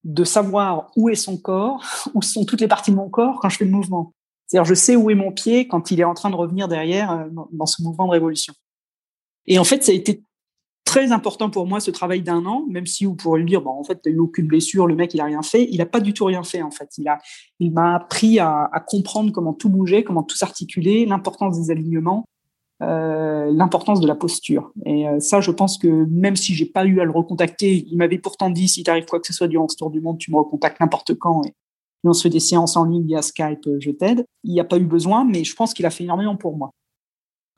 De savoir où est son corps, où sont toutes les parties de mon corps quand je fais le mouvement. C'est-à-dire, je sais où est mon pied quand il est en train de revenir derrière euh, dans ce mouvement de révolution. Et en fait, ça a été très important pour moi ce travail d'un an, même si vous pourrez me dire, bon, en fait, tu n'as eu aucune blessure, le mec, il a rien fait. Il n'a pas du tout rien fait, en fait. Il a, il m'a appris à, comprendre comment tout bougeait, comment tout s'articulait, l'importance des alignements, euh, l'importance de la posture. Et euh, ça, je pense que même si j'ai pas eu à le recontacter, il m'avait pourtant dit, si t'arrive quoi que ce soit durant ce tour du monde, tu me recontactes n'importe quand. Et, on se fait des séances en ligne via Skype, je t'aide. Il n'y a pas eu besoin, mais je pense qu'il a fait énormément pour moi.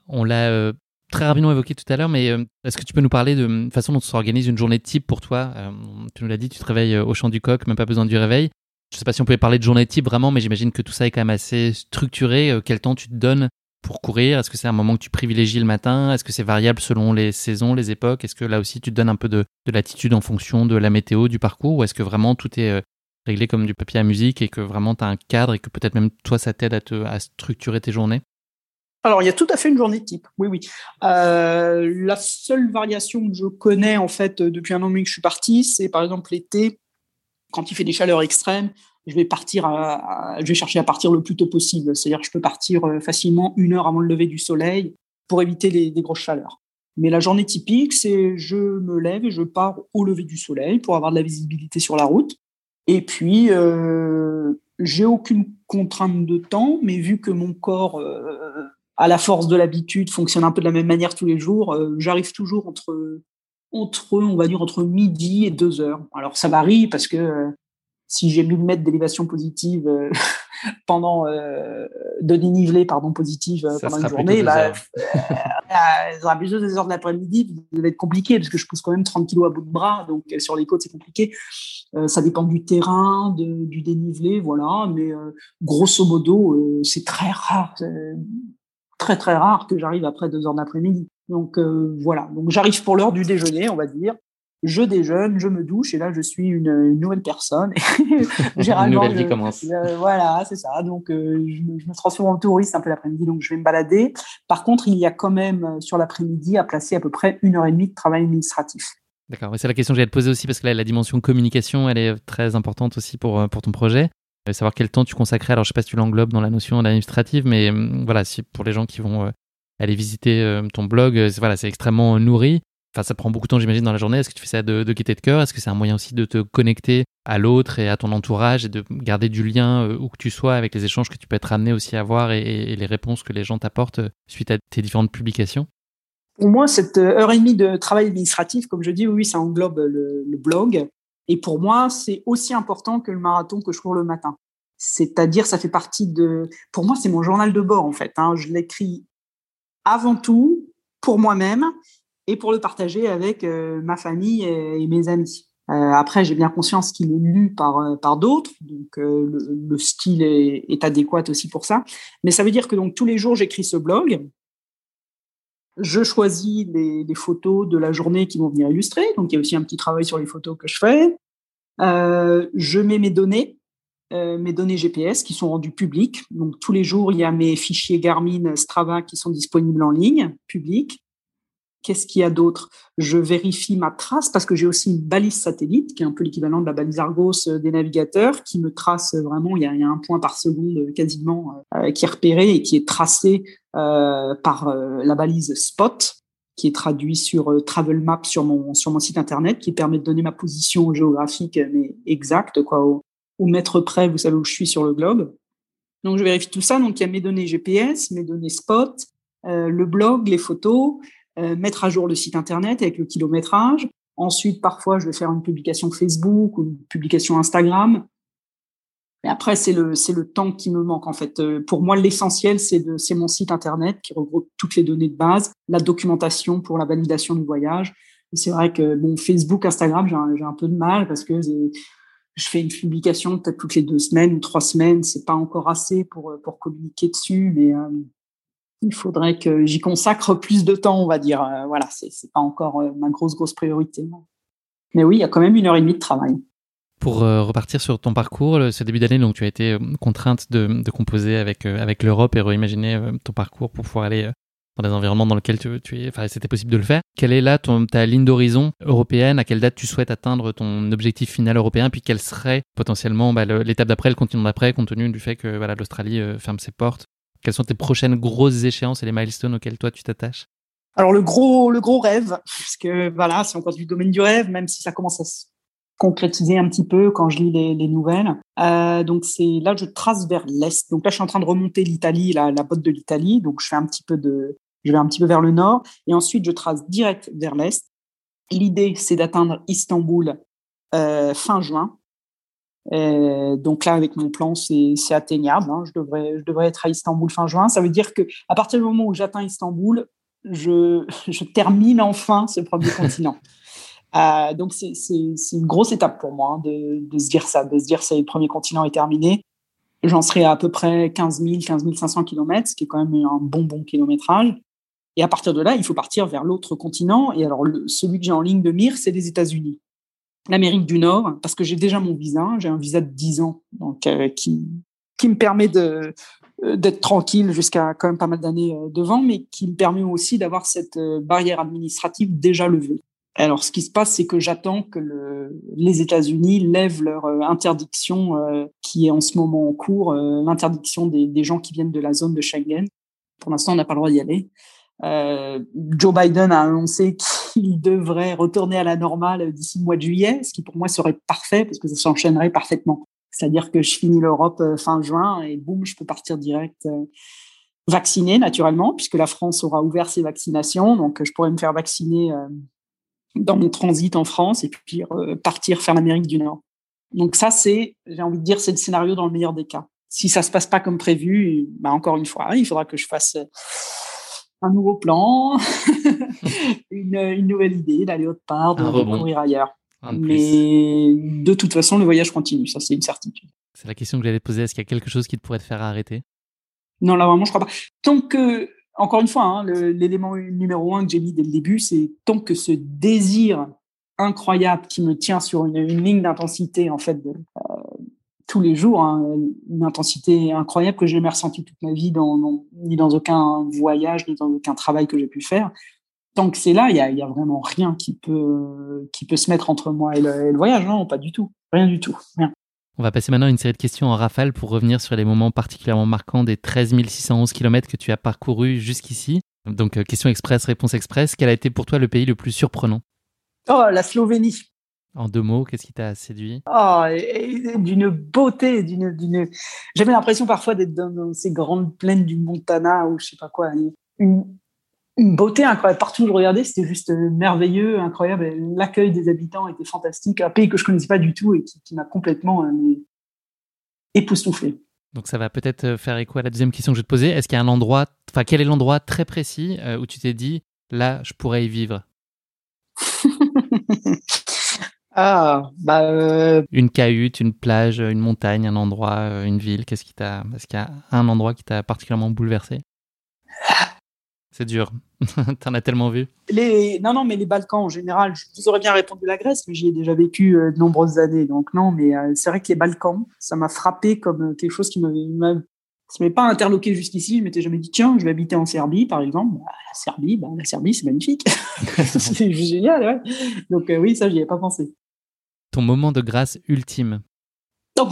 On l'a euh, très rapidement évoqué tout à l'heure, mais est-ce que tu peux nous parler de façon dont s'organise une journée type pour toi? Tu nous l'as dit, tu te réveilles au champ du coq, même pas besoin du réveil. Je ne sais pas si on pouvait parler de journée type vraiment, mais j'imagine que tout ça est quand même assez structuré. Quel temps tu te donnes pour courir? Est-ce que c'est un moment que tu privilégies le matin? Est-ce que c'est variable selon les saisons, les époques? Est-ce que là aussi tu te donnes un peu de, de latitude en fonction de la météo, du parcours? Ou est-ce que vraiment tout est euh, réglé comme du papier à musique et que vraiment tu as un cadre et que peut-être même toi ça t'aide à structurer tes journées? Alors, il y a tout à fait une journée type, oui, oui. Euh, la seule variation que je connais, en fait, depuis un an et demi que je suis parti, c'est par exemple l'été, quand il fait des chaleurs extrêmes, je vais partir, à, je vais chercher à partir le plus tôt possible. C'est-à-dire je peux partir euh, facilement une heure avant le lever du soleil pour éviter les, grosses chaleurs. Mais la journée typique, c'est je me lève et je pars au lever du soleil pour avoir de la visibilité sur la route. Et puis, euh, j'ai aucune contrainte de temps, mais vu que mon corps, euh, à la force de l'habitude, fonctionne un peu de la même manière tous les jours, euh, j'arrive toujours entre, entre, on va dire, entre midi et deux heures. Alors, ça varie parce que si j'ai 1000 mètres d'élévation positive euh, pendant euh, de dénivelé pardon positive euh, pendant une journée, bah, ça sera plus des heures de l'après-midi, ça va être compliqué parce que je pousse quand même 30 kilos à bout de bras, donc sur les côtes c'est compliqué. ça dépend du terrain, du dénivelé, voilà, mais grosso modo c'est très rare, très très rare que j'arrive après deux heures d'après-midi. Donc voilà, donc j'arrive pour l'heure du déjeuner, on va dire je déjeune, je me douche et là je suis une, nouvelle personne. Généralement, une nouvelle vie commence. voilà, c'est ça. Donc euh, je, me, transforme en touriste un peu l'après-midi, donc je vais me balader. Par contre, il y a quand même euh, sur l'après-midi à placer à peu près une heure et demie de travail administratif. D'accord, c'est la question que j'allais te poser aussi parce que là, la dimension communication, elle est très importante aussi pour, euh, pour ton projet. Savoir quel temps tu consacrais. Alors, je sais pas si tu l'englobes dans la notion administrative, mais voilà, si pour les gens qui vont aller visiter ton blog, voilà, c'est extrêmement nourri. Enfin, ça prend beaucoup de temps, j'imagine, dans la journée. Est-ce que tu fais ça de, de de cœur? Est-ce que c'est un moyen aussi de te connecter à l'autre et à ton entourage et de garder du lien euh, où que tu sois avec les échanges que tu peux être amené aussi à avoir et, les réponses que les gens t'apportent euh, suite à tes différentes publications? Pour moi, cette euh, heure et demie de travail administratif, comme je dis, oui, ça englobe le blog. Et pour moi, c'est aussi important que le marathon que je cours le matin. C'est-à-dire, ça fait partie de. Pour moi, c'est mon journal de bord, en fait. Hein. Je l'écris avant tout pour moi-même et pour le partager avec euh, ma famille et, mes amis. Euh, après, j'ai bien conscience qu'il est lu par, euh, par d'autres, donc le, style est, est, adéquat aussi pour ça. Mais ça veut dire que donc tous les jours, j'écris ce blog. Je choisis des, photos de la journée qui vont venir illustrer. Donc, il y a aussi un petit travail sur les photos que je fais. Euh, je mets mes données, euh, mes données GPS qui sont rendues publiques. Donc, tous les jours, il y a mes fichiers Garmin Strava qui sont disponibles en ligne, publics. Qu'est-ce qu'il y a d'autre? Je vérifie ma trace parce que j'ai aussi une balise satellite qui est un peu l'équivalent de la balise Argos euh, des navigateurs qui me trace vraiment, il y a, un point par seconde euh, quasiment euh, qui est repéré et qui est tracé par la balise Spot qui est traduit sur Travel Map sur mon sur mon site internet qui permet de donner ma position géographique mais exacte quoi au mètre près, vous savez où je suis sur le globe. Donc je vérifie tout ça. Donc il y a mes données GPS, mes données Spot, le blog, les photos, euh, mettre à jour le site internet avec le kilométrage. Ensuite, parfois, je vais faire une publication Facebook ou une publication Instagram. Mais après, c'est le, c'est le temps qui me manque, en fait. Euh, pour moi, l'essentiel, c'est de, c'est mon site internet qui regroupe toutes les données de base, la documentation pour la validation du voyage. C'est vrai que, bon, Facebook, Instagram, j'ai un, j'ai un peu de mal parce que je fais une publication peut-être toutes les deux semaines ou trois semaines. C'est pas encore assez pour, pour communiquer dessus, mais, euh, il faudrait que j'y consacre plus de temps, on va dire. Euh, voilà, c'est n'est pas encore euh, ma grosse, grosse priorité. Mais oui, il y a quand même une heure et demie de travail. Pour euh, repartir sur ton parcours, ce début d'année, donc tu as été contrainte de, composer avec, avec l'Europe et réimaginer ton parcours pour pouvoir aller dans des environnements dans lesquels tu, es, enfin, c'était possible de le faire. Quelle est là ta ligne d'horizon européenne? À quelle date tu souhaites atteindre ton objectif final européen? Puis quelle serait potentiellement bah, l'étape d'après, le continent d'après, compte tenu du fait que voilà, l'Australie ferme ses portes quelles sont tes prochaines grosses échéances et les milestones auxquels toi tu t'attaches? Alors le gros, le gros rêve, parce que voilà, c'est encore du domaine du rêve, même si ça commence à se concrétiser un petit peu quand je lis les, nouvelles. Euh, donc c'est là je trace vers l'est. Donc là je suis en train de remonter l'Italie, la, botte de l'Italie. Donc je fais un petit peu de, je vais un petit peu vers le nord et ensuite je trace direct vers l'est. L'idée c'est d'atteindre Istanbul euh, fin juin. Euh, donc là, avec mon plan, c'est atteignable. Hein. Je, devrais, je devrais être à Istanbul fin juin. Ça veut dire que à partir du moment où j'atteins Istanbul, je, je termine enfin ce premier continent. Euh, donc c'est une grosse étape pour moi hein, de, de, se dire ça, de se dire que le premier continent est terminé. J'en serai à à peu près 15 000, 15 500 km, ce qui est quand même un bon bon kilométrage. Et à partir de là, il faut partir vers l'autre continent. Et alors celui que j'ai en ligne de mire, c'est les États-Unis, l'Amérique du Nord, parce que j'ai déjà mon visa, j'ai un visa de 10 ans, donc euh, qui qui me permet de euh, d'être tranquille jusqu'à quand même pas mal d'années devant, mais qui me permet aussi d'avoir cette barrière administrative déjà levée. Alors, ce qui se passe, c'est que j'attends que le, les États-Unis lèvent leur euh, interdiction euh, qui est en ce moment en cours, euh, l'interdiction des, des, gens qui viennent de la zone de Schengen. Pour l'instant, on n'a pas le droit d'y aller. Joe Biden a annoncé qu'il devrait retourner à la normale d'ici le mois de juillet, ce qui pour moi serait parfait parce que ça s'enchaînerait parfaitement. C'est-à-dire que je finis l'Europe fin juin et boum, je peux partir direct vacciné naturellement, puisque la France aura ouvert ses vaccinations, donc je pourrais me faire vacciner dans mon transit en France et puis euh, partir faire l'Amérique du Nord. Donc ça, c'est, j'ai envie de dire, c'est le scénario dans le meilleur des cas. Si ça se passe pas comme prévu, bah encore une fois, il faudra que je fasse euh, un nouveau plan, une, une, nouvelle idée d'aller autre part, de courir ailleurs. Mais de toute façon, le voyage continue, ça c'est une certitude. C'est la question que j'allais poser. Est-ce qu'il y a quelque chose qui te pourrait te faire arrêter? Non, là vraiment, je crois pas. Tant que encore une fois, hein, l'élément numéro un que j'ai mis dès le début, c'est tant que ce désir incroyable qui me tient sur une, ligne d'intensité, en fait, de, euh, tous les jours, hein, une intensité incroyable que j'ai jamais ressentie toute ma vie, dans, ni dans aucun voyage, ni dans aucun travail que j'ai pu faire. Tant que c'est là, il y a, y a, vraiment rien qui peut, qui peut se mettre entre moi et le, et le voyage. Non, pas du tout. Rien du tout. Rien. On va passer maintenant à une série de questions en rafale pour revenir sur les moments particulièrement marquants des 13 611 km que tu as parcourus jusqu'ici. Donc, euh, question express, réponse express. Quel a été pour toi le pays le plus surprenant? Oh, la Slovénie. En deux mots, qu'est-ce qui t'a séduit? Oh, d'une beauté, d'une, J'avais l'impression parfois d'être dans, ces grandes plaines du Montana ou je sais pas quoi. Une, une beauté incroyable. Partout où je regardais, c'était juste euh, merveilleux, incroyable. L'accueil des habitants était fantastique. Un pays que je connaissais pas du tout et qui, m'a complètement euh, époustouflé. Donc ça va peut-être euh, faire écho à la deuxième question que je vais te poser. Est-ce qu'il y a un endroit, enfin quel est l'endroit très précis où tu t'es dit là je pourrais y vivre? Ah, bah une cahute, une plage, une montagne, un endroit, une ville. Qu'est-ce qui t'a Est-ce qu'il y a un endroit qui t'a particulièrement bouleversé? C'est dur. T'en as tellement vu. Les... Non, non, mais les Balkans en général, je vous aurais bien répondu la Grèce, mais j'y ai déjà vécu euh, de nombreuses années. Donc non, mais euh, c'est vrai que les Balkans, ça m'a frappé comme euh, quelque chose qui ne m'avait pas interloqué jusqu'ici. Je m'étais jamais dit, tiens, je vais habiter en Serbie, par exemple. Bah, la Serbie, bah, la Serbie, c'est magnifique. c'est génial, ouais. Donc oui, ça, j'y ai pas pensé. Ton moment de grâce ultime oh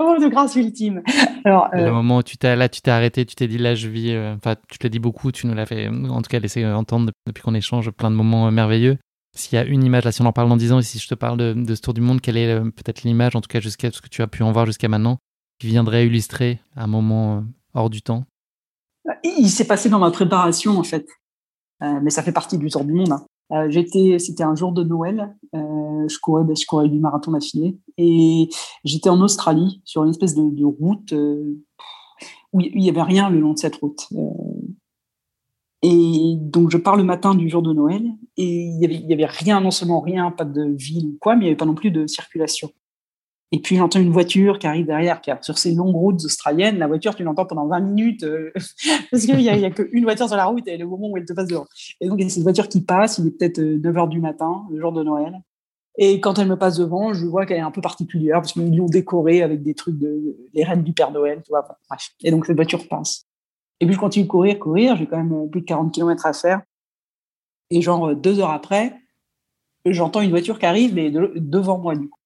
moment de grâce ultime. Alors, Le euh, moment où tu t'es là, tu t'es arrêté, tu t'es dit là, je vis. Euh, enfin, tu te l'as dit beaucoup, tu nous l'as fait, en tout cas, laissé entendre depuis qu'on échange plein de moments euh, merveilleux. S'il y a une image, là, si on en parle dans 10 ans, et si je te parle de, ce tour du monde, quelle est peut-être l'image, en tout cas, jusqu'à ce que tu as pu en voir jusqu'à maintenant, qui viendrait illustrer un moment hors du temps? Il s'est passé dans ma préparation, en fait. mais ça fait partie du tour du monde. Hein. Euh, j'étais, c'était un jour de Noël. Euh, je courais, ben, du marathon d'affilée et j'étais en Australie sur une espèce de, route euh, où il y avait rien le long de cette route. Et donc je pars le matin du jour de Noël et il y avait, avait rien, non seulement rien, pas de ville ou quoi, mais il y avait pas non plus de circulation. Et puis j'entends une voiture qui arrive derrière, qui sur ces longues routes australiennes. La voiture, tu l'entends pendant 20 minutes euh, parce qu'il n'y a, qu'une voiture sur la route et le moment où elle te passe devant. Et donc il y a cette voiture qui passe, il est peut-être 9 euh, du matin, le jour de Noël. Et quand elle me passe devant, je vois qu'elle est un peu particulière parce qu'ils l'ont décorée avec des trucs de les reines du Père Noël, tu vois. bref. Et donc cette voiture passe. Et puis je continue de courir, courir. J'ai quand même euh, plus de 40 km à faire. Et genre deux heures après, j'entends une voiture qui arrive, mais devant moi du coup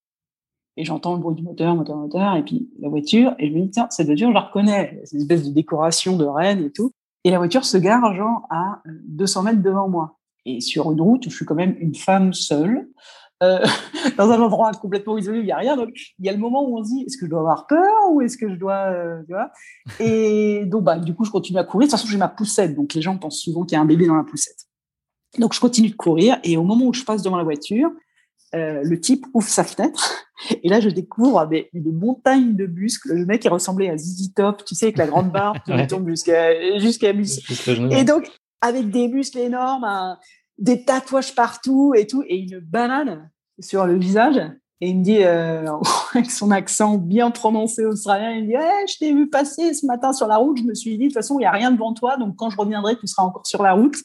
et j'entends le bruit du moteur, moteur, moteur, et puis la voiture, et je me dis, tiens, cette voiture, je la reconnais, c'est une espèce de décoration de reine et tout. Et la voiture se gare, genre, à 200 mètres devant moi. Et sur une route où je suis quand même une femme seule, euh, dans un endroit complètement isolé il n'y a rien. Donc, il y a le moment où on se dit, est-ce que je dois avoir peur ou est-ce que je dois, euh, Et donc, bah, du coup, je continue à courir. De toute façon, j'ai ma poussette, donc les gens pensent souvent qu'il y a un bébé dans la poussette. Donc, je continue de courir et au moment où je passe devant la voiture, euh, le type ouvre sa fenêtre et là je découvre des, une montagne de muscles. Le mec il ressemblait à Zizi Top, tu sais, avec la grande barbe qui tombe jusqu'à jusqu'à Et donc avec des muscles énormes, des tatouages partout et tout, et une banane sur le visage. Et il me dit, euh, avec son accent bien prononcé australien, il me dit hey, Je t'ai vu passer ce matin sur la route. Je me suis dit, de toute façon, il n'y a rien devant toi. Donc, quand je reviendrai, tu seras encore sur la route.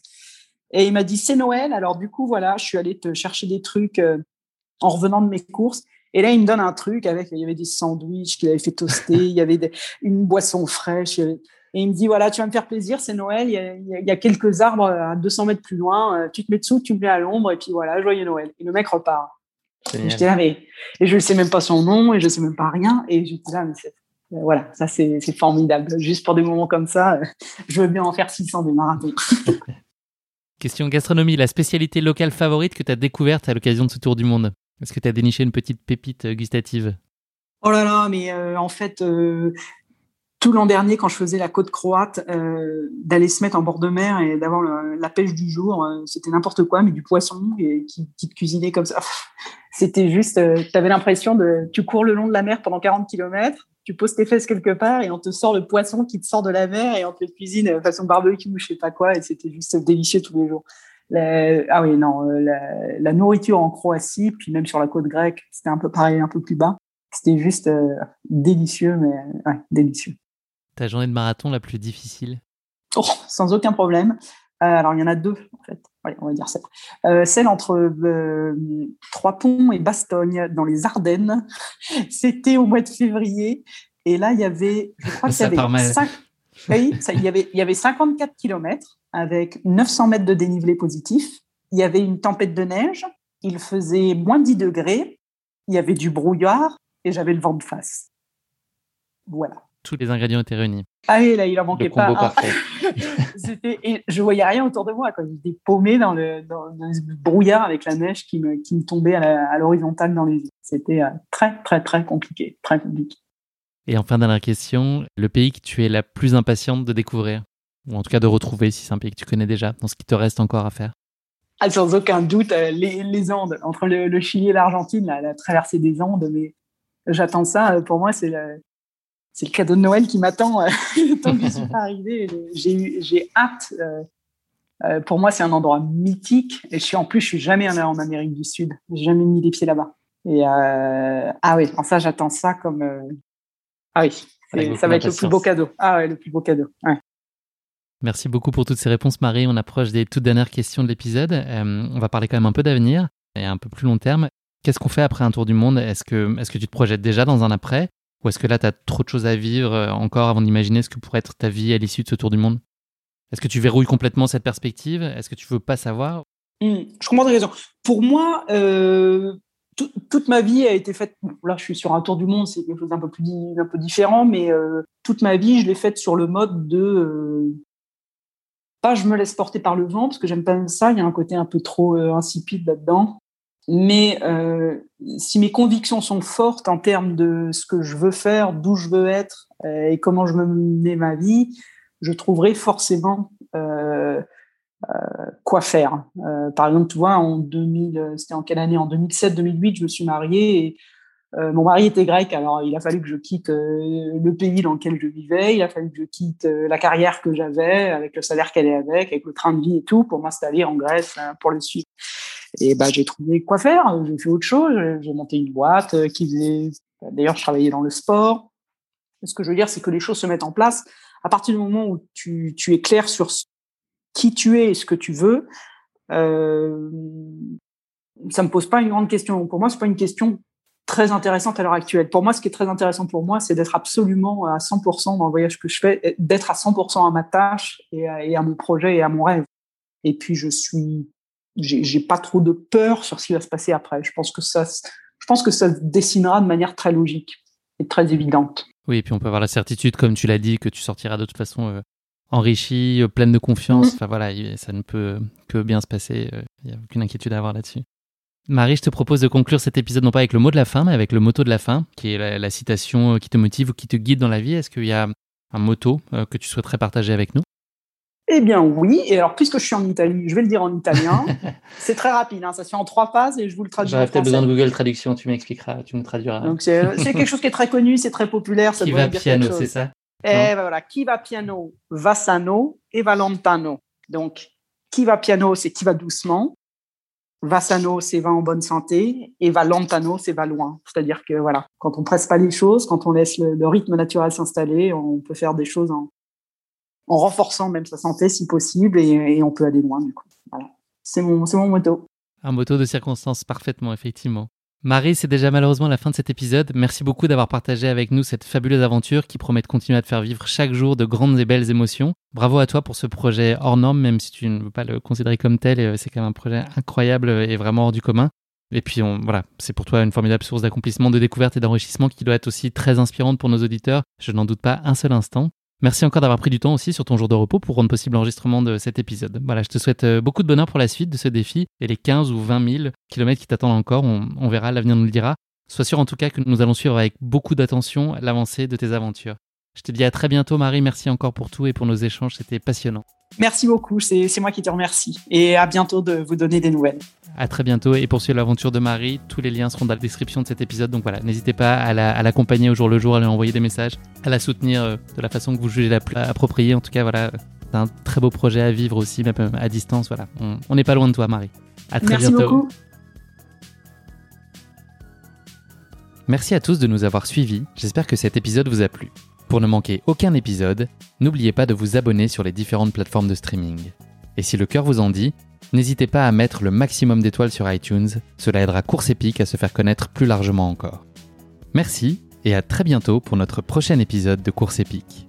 Et il m'a dit C'est Noël. Alors, du coup, voilà, je suis allée te chercher des trucs euh, en revenant de mes courses. Et là, il me donne un truc avec, il y avait des sandwichs qu'il avait fait toaster, il y avait une boisson fraîche. Et il me dit, voilà, tu vas me faire plaisir, c'est Noël, il y, a, quelques arbres à 200 mètres plus loin, euh, tu te mets dessous, tu me mets à l'ombre, et puis voilà, joyeux Noël. Et le mec repart. Et j'étais là, mais, et je ne sais même pas son nom, et je ne sais même pas rien, et j'étais là, mais euh, voilà, ça c'est formidable. Juste pour des moments comme ça, je veux bien en faire 600 des marathons. Question gastronomie, la spécialité locale favorite que tu as découverte à l'occasion de ce tour du monde? Est-ce que tu as déniché une petite pépite euh, gustative? Oh là là, mais euh, en fait, euh, tout l'an dernier, quand je faisais la côte croate, d'aller se mettre en bord de mer et d'avoir la pêche du jour, c'était n'importe quoi, mais du poisson et qui, te cuisinait comme ça. C'était juste, tu avais l'impression de, tu cours le long de la mer pendant 40 km, tu poses tes fesses quelque part et on te sort le poisson qui te sort de la mer et on te le cuisine façon barbecue ou je sais pas quoi et c'était juste délicieux tous les jours. Ah oui, non, euh, la, nourriture en Croatie, puis même sur la côte grecque, c'était un peu pareil, un peu plus bas. C'était juste euh, délicieux, mais ouais, délicieux. Ta journée de marathon la plus difficile? Oh, Sans aucun problème. alors, il y en a deux, en fait on va dire ça. Euh, celle entre euh, Trois Ponts et Bastogne, dans les Ardennes. C'était au mois de février. Et là, il y avait, je crois qu'il y avait, il, y avait, il y avait 54 km avec 900 mètres de dénivelé positif. Il y avait une tempête de neige. Il faisait moins 10 degrés. Il y avait du brouillard et j'avais le vent de face. Voilà tous les ingrédients étaient réunis. Ah oui, là, il en manquait pas. Parfait. et je voyais rien autour de moi. J'étais paumé dans le, dans, brouillard avec la neige qui me, qui me tombait à l'horizontale dans les yeux. C'était euh, très, très, très compliqué. Très compliqué. Et enfin, dernière question, le pays que tu es la plus impatiente de découvrir? Ou en tout cas de retrouver, si c'est un pays que tu connais déjà, dans ce qui te reste encore à faire ah, Sans aucun doute, euh, les, les Andes. Entre le, Chili et l'Argentine, la, la, traversée des Andes, mais j'attends ça. Pour moi, c'est c'est le cadeau de Noël qui m'attend euh, tant que je suis pas arrivée. J'ai hâte. Euh, euh, pour moi, c'est un endroit mythique. Et je suis en plus, je suis jamais allée en Amérique du Sud. J'ai jamais mis les pieds là-bas. Et ah oui, en ça, j'attends ça comme ah oui, ça va être le plus beau cadeau. Ah ouais, le plus beau cadeau. Merci beaucoup pour toutes ces réponses, Marie. On approche des toutes dernières questions de l'épisode. on va parler quand même un peu d'avenir et un peu plus long terme. Qu'est-ce qu'on fait après un tour du monde? Est-ce que, est que tu te projettes déjà dans un après? Ou est-ce que là, tu as trop de choses à vivre euh, encore avant d'imaginer ce que pourrait être ta vie à l'issue de ce tour du monde? Est-ce que tu verrouilles complètement cette perspective? Est-ce que tu veux pas savoir? Mmh, Je comprends ta raison. Pour moi, euh, toute ma vie a été faite. Là, je suis sur un tour du monde, c'est quelque chose d'un peu, plus, peu différent, mais euh, toute ma vie, je l'ai faite sur le mode de. Je me laisse porter par le vent, parce que j'aime pas ça, il y a un côté un peu trop insipide là-dedans. Mais euh, si mes convictions sont fortes en termes de ce que je veux faire, d'où je veux être euh, et comment je veux mener ma vie, je trouverai forcément euh, euh quoi faire. Euh, par exemple, tu vois, en 2000, c'était en quelle année? En 2007-2008, je me suis mariée et mon mari était grec, alors il a fallu que je quitte le pays dans lequel je vivais, il a fallu que je quitte la carrière que j'avais, avec le salaire qu'elle est avec, avec le train de vie et tout, pour m'installer en Grèce pour le suivre. Et bah, j'ai trouvé quoi faire. J'ai fait autre chose. J'ai monté une boîte euh, qui faisait. D'ailleurs, je travaillais dans le sport. Ce que je veux dire, c'est que les choses se mettent en place à partir du moment où tu, tu es clair sur qui tu es et ce que tu veux. Euh, ça me pose pas une grande question. Pour moi, c'est pas une question très intéressante à l'heure actuelle. Pour moi, ce qui est très intéressant pour moi, c'est d'être absolument à 100% dans le voyage que je fais, d'être à 100% à ma tâche et à, et à, mon projet et à mon rêve. Et puis, je suis j'ai pas trop de peur sur ce qui va se passer après. Je pense que ça, je pense que ça se dessinera de manière très logique et très évidente. Oui, et puis on peut avoir la certitude, comme tu l'as dit, que tu sortiras de toute façon euh, enrichi, euh, pleine de confiance. Mm. Enfin voilà, ça ne peut que bien se passer. Il euh, n'y a aucune inquiétude à avoir là-dessus. Marie, je te propose de conclure cet épisode non pas avec le mot de la fin, mais avec le motto de la fin, qui est la, la citation qui te motive ou qui te guide dans la vie. Est-ce qu'il y a un motto que tu souhaiterais partager avec nous? Eh bien oui, et alors puisque je suis en Italie, je vais le dire en italien. c'est très rapide, hein, ça se fait en trois phases et je vous le traduis. J'aurais peut-être besoin de Google Traduction, tu m'expliqueras, tu me traduiras. Donc c'est quelque chose qui est très connu, c'est très populaire. Ça qui va piano, c'est ça? Eh ben voilà, qui va piano va sano et va lontano. Donc, qui va piano, c'est qui va doucement. Vassano, c'est va en bonne santé. Et va lentano, c'est va loin. C'est-à-dire que voilà, quand on presse pas les choses, quand on laisse le, rythme naturel s'installer, on peut faire des choses en, en, renforçant même sa santé si possible et, on peut aller loin du coup. Voilà. C'est mon, mon moto. Un moto de circonstance parfaitement, effectivement. Marie, c'est déjà malheureusement la fin de cet épisode. Merci beaucoup d'avoir partagé avec nous cette fabuleuse aventure qui promet de continuer à te faire vivre chaque jour de grandes et belles émotions. Bravo à toi pour ce projet hors norme, même si tu ne veux pas le considérer comme tel. Euh, c'est quand même un projet incroyable et vraiment hors du commun. Et puis voilà, c'est pour toi une formidable source d'accomplissement, de découverte et d'enrichissement qui doit être aussi très inspirante pour nos auditeurs. Je n'en doute pas un seul instant. Merci encore d'avoir pris du temps aussi sur ton jour de repos pour rendre possible l'enregistrement de cet épisode. Voilà, je te souhaite euh, beaucoup de bonheur pour la suite de ce défi et les 15 ou 20 000 kilomètres qui t'attendent encore. On, verra, l'avenir nous le dira. Sois sûr en tout cas que nous allons suivre avec beaucoup d'attention l'avancée de tes aventures. Je te dis à très bientôt Marie, merci encore pour tout et pour nos échanges, c'était passionnant. Merci beaucoup, c'est moi qui te remercie. Et à bientôt de vous donner des nouvelles. À très bientôt et pour suivre l'aventure de Marie, tous les liens seront dans la description de cet épisode. Donc voilà, n'hésitez pas à l'accompagner au jour le jour, à lui envoyer des messages, à la soutenir euh, de la façon que vous jugez la plus appropriée. En tout cas, voilà, c'est un très beau projet à vivre aussi, même euh, à distance. Voilà, on n'est pas loin de toi, Marie. À très Merci bientôt. Beaucoup. Merci à tous de nous avoir suivis. J'espère que cet épisode vous a plu. Pour ne manquer aucun épisode, n'oubliez pas de vous abonner sur les différentes plateformes de streaming. Et si le cœur vous en dit, n'hésitez pas à mettre le maximum d'étoiles sur iTunes, cela aidera Course Épique à se faire connaître plus largement encore. Merci et à très bientôt pour notre prochain épisode de Course Épique.